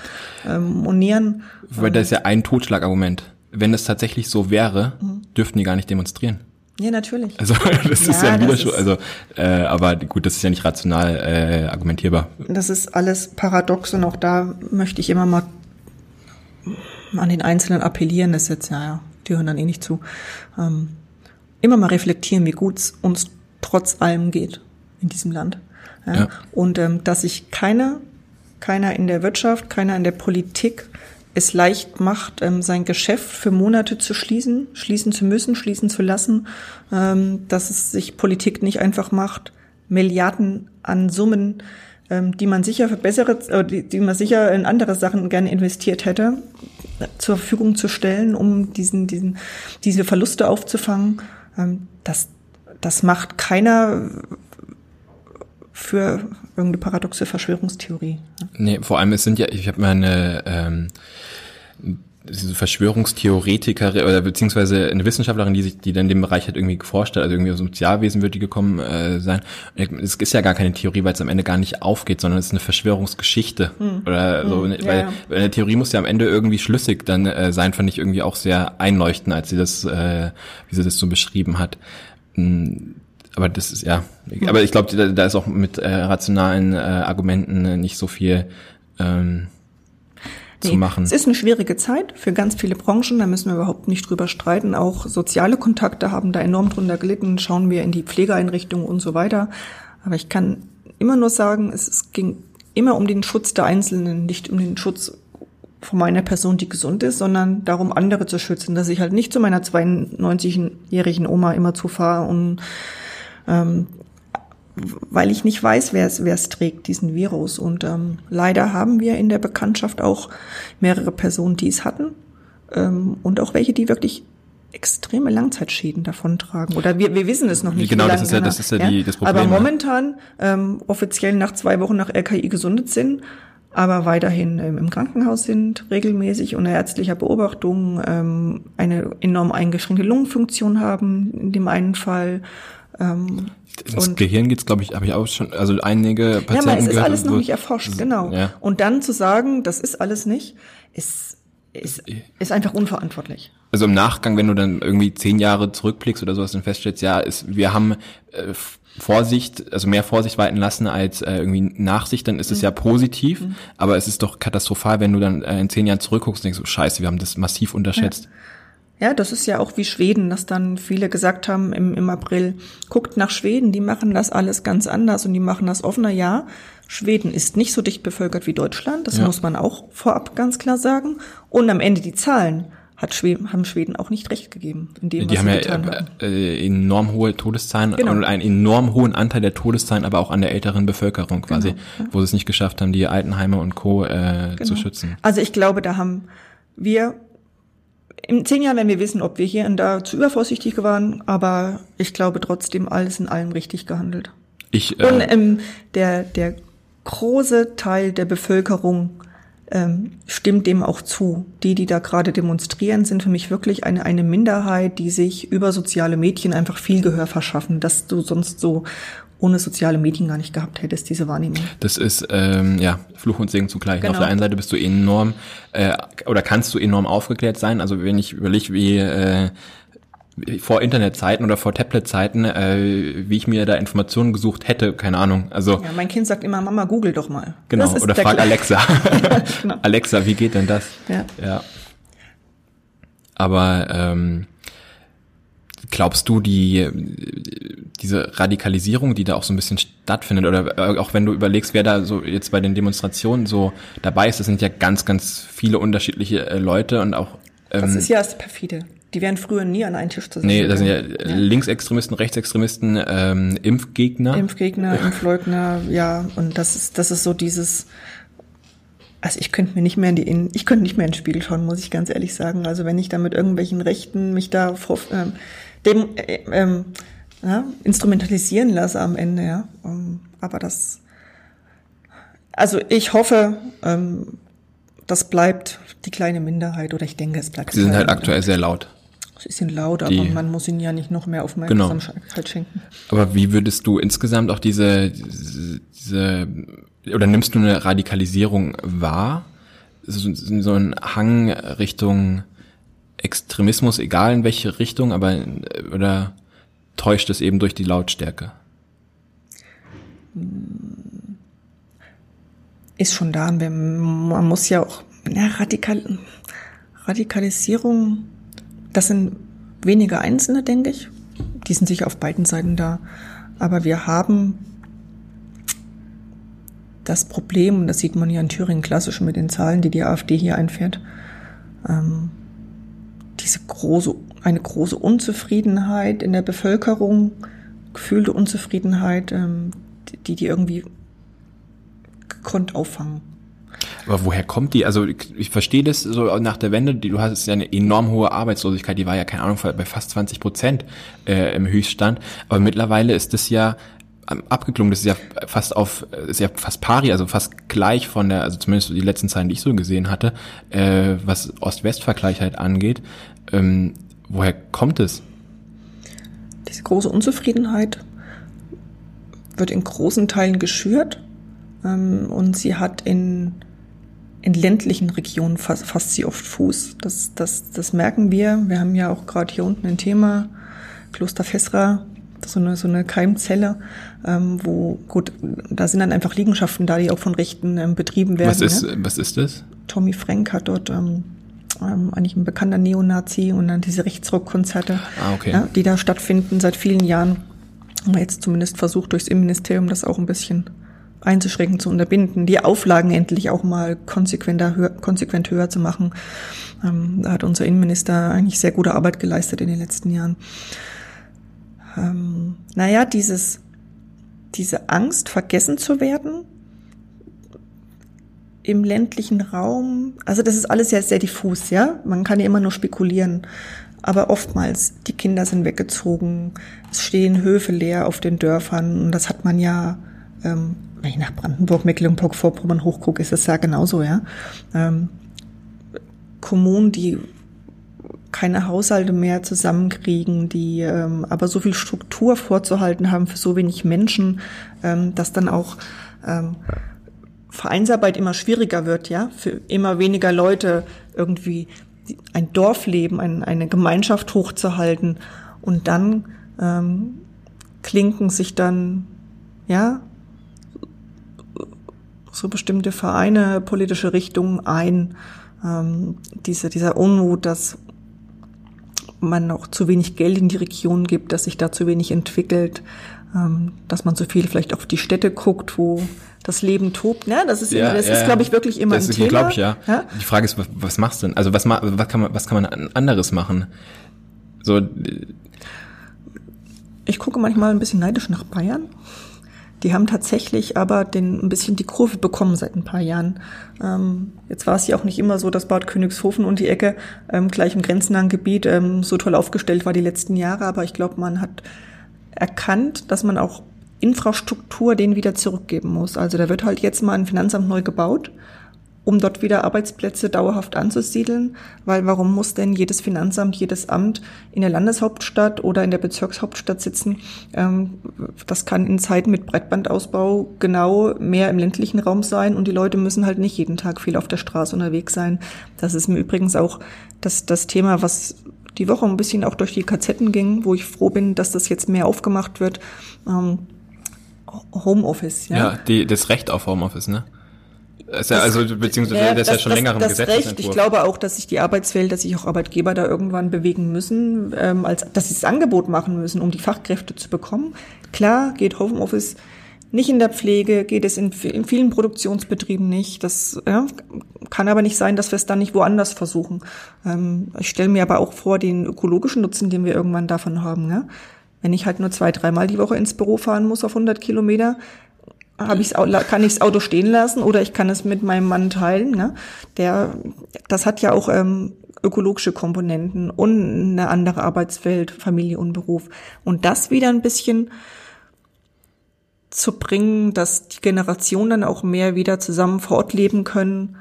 ähm, monieren. Weil das ist ja ein Totschlagargument. Wenn es tatsächlich so wäre, Mhm. dürften die gar nicht demonstrieren. Ja, natürlich. Also das ist Ja, ja ein Widerspruch. Also, äh, aber gut, das ist ja nicht rational äh, argumentierbar. Das ist alles paradox und auch da möchte ich immer mal an den Einzelnen appellieren. Das ist jetzt, ja, ja, die hören dann eh nicht zu. Ähm, immer mal reflektieren, wie gut es uns trotz allem geht in diesem Land. Ja? Ja. Und ähm, dass sich keiner, keiner in der Wirtschaft, keiner in der Politik es leicht macht, ähm, sein Geschäft für Monate zu schließen, schließen zu müssen, schließen zu lassen, ähm, dass es sich Politik nicht einfach macht, Milliarden an Summen, ähm, die man sicher für bessere, äh, die, man sicher in andere Sachen gerne investiert hätte, zur Verfügung zu stellen, um diesen, diesen, diese Verluste aufzufangen. Das, das macht keiner für irgendeine paradoxe Verschwörungstheorie. Nee, vor allem es sind ja, ich habe mal eine, ähm, diese Verschwörungstheoretiker oder beziehungsweise eine Wissenschaftlerin, die sich, die dann in dem Bereich hat irgendwie geforscht hat, also irgendwie aus dem Sozialwesen wird die gekommen äh, sein. Es ist ja gar keine Theorie, weil es am Ende gar nicht aufgeht, sondern es ist eine Verschwörungsgeschichte hm. oder so, hm. weil, ja. eine Theorie muss ja am Ende irgendwie schlüssig dann äh, sein, fand ich irgendwie auch sehr einleuchtend, als sie das, äh, wie sie das so beschrieben hat. Hm, aber das ist ja, aber ich glaube, da, da, ist auch mit äh, rationalen äh, Argumenten nicht so viel ähm, zu nee, machen. Es ist eine schwierige Zeit für ganz viele Branchen, da müssen wir überhaupt nicht drüber streiten. Auch soziale Kontakte haben da enorm drunter gelitten. Schauen wir in die Pflegeeinrichtungen und so weiter. Aber ich kann immer nur sagen, es ging immer um den Schutz der Einzelnen, nicht um den Schutz von meiner Person, die gesund ist, sondern darum, andere zu schützen, dass ich halt nicht zu meiner 92-jährigen Oma immer zufahre und ähm, weil ich nicht weiß, wer es, trägt, diesen Virus. Und ähm, leider haben wir in der Bekanntschaft auch mehrere Personen, die es hatten ähm, und auch welche, die wirklich extreme Langzeitschäden davontragen. Oder wir, wir wissen es noch nicht. Genau, das ist ja, das ist ja, die, das Problem. Aber momentan ähm, offiziell nach zwei Wochen nach RKI gesundet sind, aber weiterhin ähm, im Krankenhaus sind, regelmäßig unter ärztlicher Beobachtung, ähm, eine enorm eingeschränkte Lungenfunktion haben, in dem einen Fall. Ähm, ins Gehirn geht's, glaube ich, habe ich auch schon, also einige Patienten. Ja, aber es ist alles noch nicht erforscht, genau. Ja. Und dann zu sagen, das ist alles nicht, ist, ist, ist einfach unverantwortlich. Also im Nachgang, wenn du dann irgendwie zehn Jahre zurückblickst oder sowas und feststellst, ja, ist, wir haben äh, Vorsicht, also mehr Vorsicht walten lassen als äh, irgendwie Nachsicht, dann ist es mhm. ja positiv, mhm. aber es ist doch katastrophal, wenn du dann äh, in zehn Jahren zurückguckst und denkst, oh, scheiße, wir haben das massiv unterschätzt. Ja. Ja, das ist ja auch wie Schweden, dass dann viele gesagt haben im, im April, guckt nach Schweden, die machen das alles ganz anders und die machen das offener. Ja, Schweden ist nicht so dicht bevölkert wie Deutschland, das ja. muss man auch vorab ganz klar sagen. Und am Ende die Zahlen hat Schweden, haben Schweden auch nicht recht gegeben. In dem, die was haben ja haben. Äh, enorm hohe Todeszahlen genau. und einen enorm hohen Anteil der Todeszahlen, aber auch an der älteren Bevölkerung quasi, genau, ja. wo sie es nicht geschafft haben, die Altenheime und Co. Äh, genau. zu schützen. Also ich glaube, da haben wir in zehn Jahren werden wir wissen, ob wir hier und da zu übervorsichtig waren, aber ich glaube trotzdem alles in allem richtig gehandelt. Ich, äh, und ähm, der, der große Teil der Bevölkerung ähm, stimmt dem auch zu. Die, die da gerade demonstrieren, sind für mich wirklich eine, eine Minderheit, die sich über soziale Medien einfach viel Gehör verschaffen, dass du sonst so ohne soziale Medien gar nicht gehabt hättest, diese Wahrnehmung. Das ist ähm, ja Fluch und Segen zugleich. Genau. Auf der einen Seite bist du enorm äh, oder kannst du enorm aufgeklärt sein. Also wenn ich überlege, wie äh, vor Internetzeiten oder vor Tabletzeiten, äh, wie ich mir da Informationen gesucht hätte, keine Ahnung. Also ja, mein Kind sagt immer, Mama, google doch mal. Genau, oder frag Alexa. genau. Alexa, wie geht denn das? Ja. ja. Aber ähm, glaubst du, die diese Radikalisierung, die da auch so ein bisschen stattfindet, oder äh, auch wenn du überlegst, wer da so jetzt bei den Demonstrationen so dabei ist, das sind ja ganz, ganz viele unterschiedliche äh, Leute und auch ähm, Das ist ja das perfide. Die wären früher nie an einen Tisch zusammen. Nee, das sind ja, ja. Linksextremisten, Rechtsextremisten, ähm, Impfgegner. Impfgegner, Impfleugner, ja. Und das ist, das ist so dieses, also ich könnte mir nicht mehr in die, ich könnte nicht mehr ins Spiel schauen, muss ich ganz ehrlich sagen. Also wenn ich da mit irgendwelchen Rechten mich da vor, ähm, dem, äh, ähm, ja, instrumentalisieren lasse am Ende, ja. Um, ähm, aber das, also ich hoffe, ähm, das bleibt die kleine Minderheit oder ich denke, es bleibt. Sie sind halt aktuell sehr laut. Sie sind laut, aber man muss ihnen ja nicht noch mehr Aufmerksamkeit genau. schenken. Aber wie würdest du insgesamt auch diese, diese, oder nimmst du eine Radikalisierung wahr? So, so ein Hang Richtung Extremismus, egal in welche Richtung, aber, oder täuscht es eben durch die Lautstärke? Ist schon da. Man muss ja auch, ja, Radikal, Radikalisierung das sind wenige Einzelne, denke ich. Die sind sicher auf beiden Seiten da. Aber wir haben das Problem, und das sieht man ja in Thüringen klassisch mit den Zahlen, die die AfD hier einfährt, ähm, diese große, eine große Unzufriedenheit in der Bevölkerung, gefühlte Unzufriedenheit, ähm, die die irgendwie gekonnt auffangen. Aber woher kommt die? Also ich, verstehe das so nach der Wende, du hast ja eine enorm hohe Arbeitslosigkeit, die war ja, keine Ahnung, bei fast 20 Prozent äh, im Höchststand. Aber mittlerweile ist das ja abgeklungen. Das ist ja fast auf, ist ja fast pari, also fast gleich von der, also zumindest die letzten Zahlen, die ich so gesehen hatte, äh, was Ost-West-Vergleich halt angeht. Ähm, woher kommt es? Diese große Unzufriedenheit wird in großen Teilen geschürt ähm, und sie hat in, in ländlichen Regionen fast, fast sie oft Fuß. Das, das, das merken wir. Wir haben ja auch gerade hier unten ein Thema, Kloster Fessra, so eine, so eine Keimzelle, ähm, wo, gut, da sind dann einfach Liegenschaften da, die auch von Rechten ähm, betrieben werden. Was ist, ne? was ist das? Tommy Frank hat dort ähm, ähm, eigentlich ein bekannter Neonazi und dann diese Rechtsrockkonzerte, Ah, okay. ja, die da stattfinden seit vielen Jahren. Haben wir jetzt zumindest versucht, durchs Innenministerium das auch ein bisschen einzuschränken, zu unterbinden, die Auflagen endlich auch mal konsequenter, höher, konsequent höher zu machen. Ähm, da hat unser Innenminister eigentlich sehr gute Arbeit geleistet in den letzten Jahren. Ähm, naja, dieses, diese Angst, vergessen zu werden, im ländlichen Raum, also das ist alles ja sehr diffus, ja. Man kann ja immer nur spekulieren. Aber oftmals, die Kinder sind weggezogen, es stehen Höfe leer auf den Dörfern und das hat man ja, ähm, wenn ich nach Brandenburg, Mecklenburg, Vorpommern hochgucke, ist das ja genauso, ja. Ähm, Kommunen, die keine Haushalte mehr zusammenkriegen, die ähm, aber so viel Struktur vorzuhalten haben für so wenig Menschen, ähm, dass dann auch ähm, Vereinsarbeit immer schwieriger wird, ja, für immer weniger Leute irgendwie ein Dorfleben, ein, eine Gemeinschaft hochzuhalten. Und dann ähm, klinken sich dann, ja, so bestimmte Vereine, politische Richtungen ein, ähm, diese, dieser Unmut, dass man noch zu wenig Geld in die Region gibt, dass sich da zu wenig entwickelt, ähm, dass man so viel vielleicht auf die Städte guckt, wo das Leben tobt. Ja, das ist, immer, das ist, glaube ich, wirklich immer das ein Thema. glaube ich, ja. ja. Die Frage ist, was, was machst du denn? Also was, was kann man, was kann man anderes machen? So, Ich gucke manchmal ein bisschen neidisch nach Bayern. Die haben tatsächlich aber den, ein bisschen die Kurve bekommen seit ein paar Jahren. Ähm, jetzt war es ja auch nicht immer so, dass Bad Königshofen und die Ecke ähm, gleich im grenznahen Gebiet ähm, so toll aufgestellt war die letzten Jahre, aber ich glaube, man hat erkannt, dass man auch Infrastruktur denen wieder zurückgeben muss. Also da wird halt jetzt mal ein Finanzamt neu gebaut, um dort wieder Arbeitsplätze dauerhaft anzusiedeln, weil warum muss denn jedes Finanzamt, jedes Amt in der Landeshauptstadt oder in der Bezirkshauptstadt sitzen? Ähm, das kann in Zeiten mit Breitbandausbau genau mehr im ländlichen Raum sein und die Leute müssen halt nicht jeden Tag viel auf der Straße unterwegs sein. Das ist mir übrigens auch das, das Thema, was die Woche ein bisschen auch durch die Kazetten ging, wo ich froh bin, dass das jetzt mehr aufgemacht wird. Homeoffice, ja. ja, die, das Recht auf Homeoffice, ne? Ist ja, also, beziehungsweise, das, ist ja schon länger im das. Recht. Ich glaube auch, dass sich die Arbeitswelt, dass sich auch Arbeitgeber da irgendwann bewegen müssen, ähm, als dass sie das Angebot machen müssen, um die Fachkräfte zu bekommen. Klar geht Homeoffice nicht in der Pflege, geht es in, in vielen Produktionsbetrieben nicht. Das ja, kann aber nicht sein, dass wir es dann nicht woanders versuchen. Ähm, ich stelle mir aber auch vor, den ökologischen Nutzen, den wir irgendwann davon haben. Ne? Wenn ich halt nur zwei, dreimal die Woche ins Büro fahren muss auf 100 Kilometer, hab ich's, kann ich das Auto stehen lassen oder ich kann es mit meinem Mann teilen. Ne? Der, das hat ja auch ähm, ökologische Komponenten und eine andere Arbeitswelt, Familie und Beruf. Und das wieder ein bisschen zu bringen, dass die Generationen dann auch mehr wieder zusammen vor Ort leben können,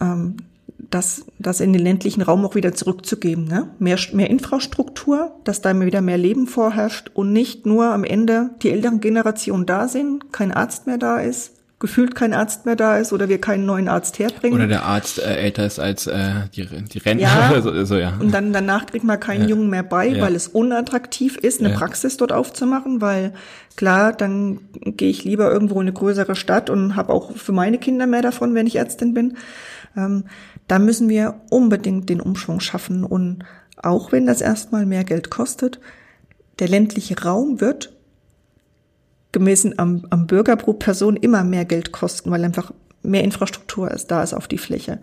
ähm, das, das in den ländlichen Raum auch wieder zurückzugeben. Ne? Mehr, mehr Infrastruktur, dass da wieder mehr Leben vorherrscht und nicht nur am Ende die älteren Generationen da sind, kein Arzt mehr da ist, gefühlt kein Arzt mehr da ist oder wir keinen neuen Arzt herbringen. Oder der Arzt äh, älter ist als äh, die, die Rentner Ja. oder so, so, ja. Und dann danach kriegt man keinen Ja. Jungen mehr bei, Ja. weil es unattraktiv ist, eine Ja. Praxis dort aufzumachen, weil klar, dann gehe ich lieber irgendwo in eine größere Stadt und habe auch für meine Kinder mehr davon, wenn ich Ärztin bin. Ähm, da müssen wir unbedingt den Umschwung schaffen. Und auch wenn das erstmal mehr Geld kostet, der ländliche Raum wird gemessen am, am Bürger pro Person immer mehr Geld kosten, weil einfach mehr Infrastruktur ist, da ist auf die Fläche.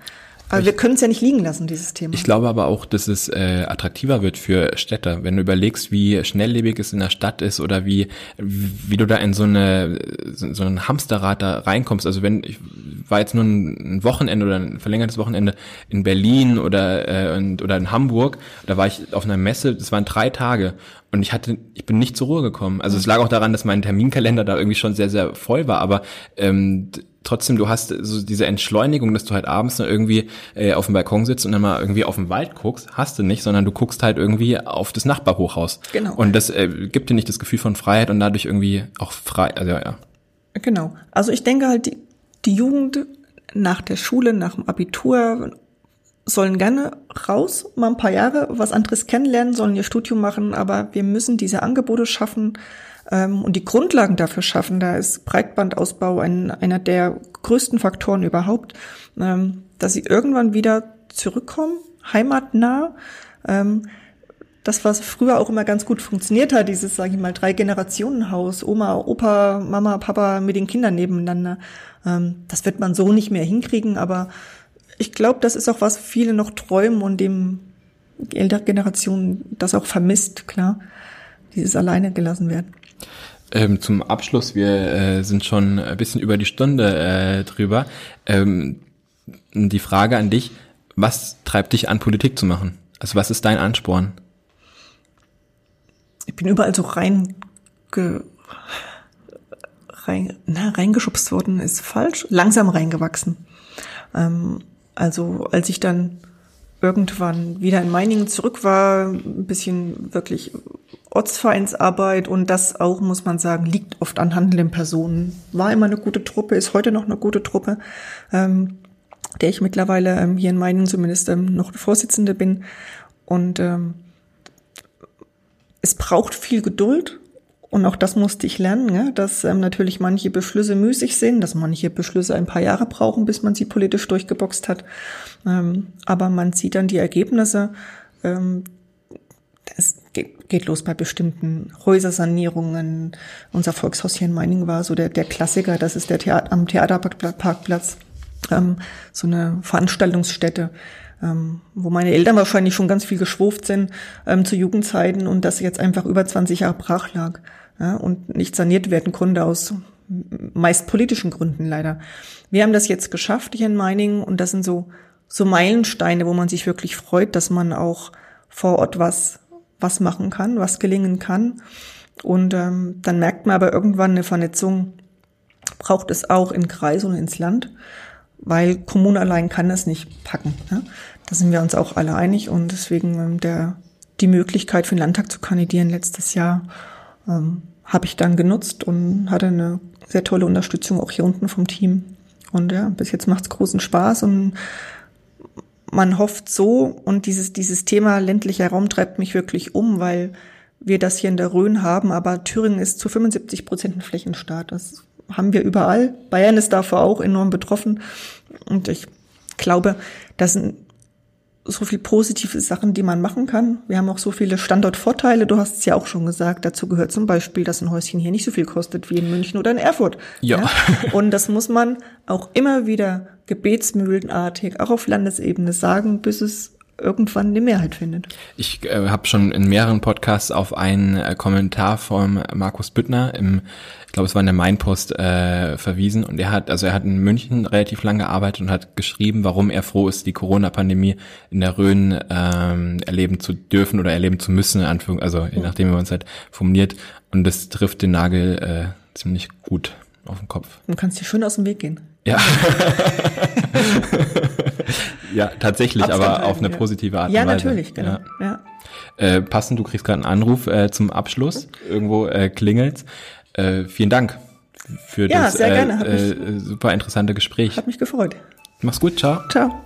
Aber wir können es ja nicht liegen lassen, dieses Thema. Ich glaube aber auch, dass es äh, attraktiver wird für Städter, wenn du überlegst, wie schnelllebig es in der Stadt ist oder wie wie du da in so eine so so ein Hamsterrad da reinkommst. Also wenn ich, war jetzt nur ein Wochenende oder ein verlängertes Wochenende in Berlin oder äh, und, oder in Hamburg. Da war ich auf einer Messe. Das waren drei Tage und ich hatte, ich bin nicht zur Ruhe gekommen. Also es lag auch daran, dass mein Terminkalender da irgendwie schon sehr sehr voll war. Aber ähm, trotzdem, du hast so diese Entschleunigung, dass du halt abends dann irgendwie äh, auf dem Balkon sitzt und dann mal irgendwie auf den Wald guckst, hast du nicht, sondern du guckst halt irgendwie auf das Nachbarhochhaus. Genau. Und das äh, gibt dir nicht das Gefühl von Freiheit und dadurch irgendwie auch frei, also ja. Genau. Also ich denke halt, die, die Jugend nach der Schule, nach dem Abitur sollen gerne raus, mal ein paar Jahre was anderes kennenlernen, sollen ihr Studium machen, aber wir müssen diese Angebote schaffen und die Grundlagen dafür schaffen. Da ist Breitbandausbau ein, einer der größten Faktoren überhaupt, ähm, dass sie irgendwann wieder zurückkommen, heimatnah. Ähm, das, was früher auch immer ganz gut funktioniert hat, dieses, sage ich mal, Drei-Generationen-Haus, Oma, Opa, Mama, Papa mit den Kindern nebeneinander, ähm, das wird man so nicht mehr hinkriegen, aber ich glaube, das ist auch was viele noch träumen und dem ältere Generation das auch vermisst, klar, dieses alleine gelassen werden. Ähm, zum Abschluss, wir äh, sind schon ein bisschen über die Stunde äh, drüber. Ähm, die Frage an dich, was treibt dich an, Politik zu machen? Also was ist dein Ansporn? Ich bin überall so rein, ge, rein na, reingeschubst worden, ist falsch, langsam reingewachsen. Ähm, also als ich dann irgendwann wieder in Meiningen zurück war, ein bisschen wirklich Ortsvereinsarbeit und das auch, muss man sagen, liegt oft an handelnden Personen. War immer eine gute Truppe, ist heute noch eine gute Truppe, ähm, der ich mittlerweile ähm, hier in Meiningen zumindest ähm, noch Vorsitzende bin. Und ähm, es braucht viel Geduld und auch das musste ich lernen, ja, dass ähm, natürlich manche Beschlüsse müßig sind, dass manche Beschlüsse ein paar Jahre brauchen, bis man sie politisch durchgeboxt hat. Ähm, aber man sieht dann die Ergebnisse. Ähm, geht, los bei bestimmten Häusersanierungen. Unser Volkshaus hier in Meiningen war so der, der Klassiker. Das ist der Theater, am Theaterparkplatz, ähm, so eine Veranstaltungsstätte ähm, wo meine Eltern wahrscheinlich schon ganz viel geschwurft sind ähm, zu Jugendzeiten und das jetzt einfach über 20 Jahre brach lag ja, und nicht saniert werden konnte aus meist politischen Gründen leider. Wir haben das jetzt geschafft hier in Meiningen und das sind so, so Meilensteine, wo man sich wirklich freut, dass man auch vor Ort was, was machen kann, was gelingen kann. Und ähm, dann merkt man aber irgendwann eine Vernetzung, braucht es auch in Kreis und ins Land, weil Kommune allein kann das nicht packen. Ne? Da sind wir uns auch alle einig und deswegen ähm, der, die Möglichkeit für den Landtag zu kandidieren letztes Jahr ähm, habe ich dann genutzt und hatte eine sehr tolle Unterstützung auch hier unten vom Team. Und ja, bis jetzt macht's großen Spaß und man hofft so und dieses, dieses Thema ländlicher Raum treibt mich wirklich um, weil wir das hier in der Rhön haben, aber Thüringen ist zu 75 Prozent ein Flächenstaat. Das haben wir überall. Bayern ist davor auch enorm betroffen. Und ich glaube, das sind so viel positive Sachen, die man machen kann. Wir haben auch so viele Standortvorteile. Du hast es ja auch schon gesagt. Dazu gehört zum Beispiel, dass ein Häuschen hier nicht so viel kostet wie in München oder in Erfurt. Ja. ja? Und das muss man auch immer wieder gebetsmühlenartig, auch auf Landesebene sagen, bis es irgendwann eine Mehrheit findet. Ich äh, habe schon in mehreren Podcasts auf einen äh, Kommentar von Markus Büttner im, ich glaube es war in der Mainpost äh, verwiesen und er hat, also er hat in München relativ lange gearbeitet und hat geschrieben, warum er froh ist, die Corona-Pandemie in der Rhön ähm, erleben zu dürfen oder erleben zu müssen, in Anführung, also je nachdem, wie man es halt formuliert. Und das trifft den Nagel äh, ziemlich gut auf den Kopf. Du kannst dir schön aus dem Weg gehen. Ja. ja, tatsächlich, Abstand aber auf eine ja. positive Art ja, und Weise. Natürlich, genau. Ja. Äh, passend, du kriegst gerade einen Anruf äh, zum Abschluss. Irgendwo äh, klingelt's. Äh, vielen Dank für ja, das. Äh, äh, super interessante Gespräch. Hat mich gefreut. Mach's gut, ciao. Ciao.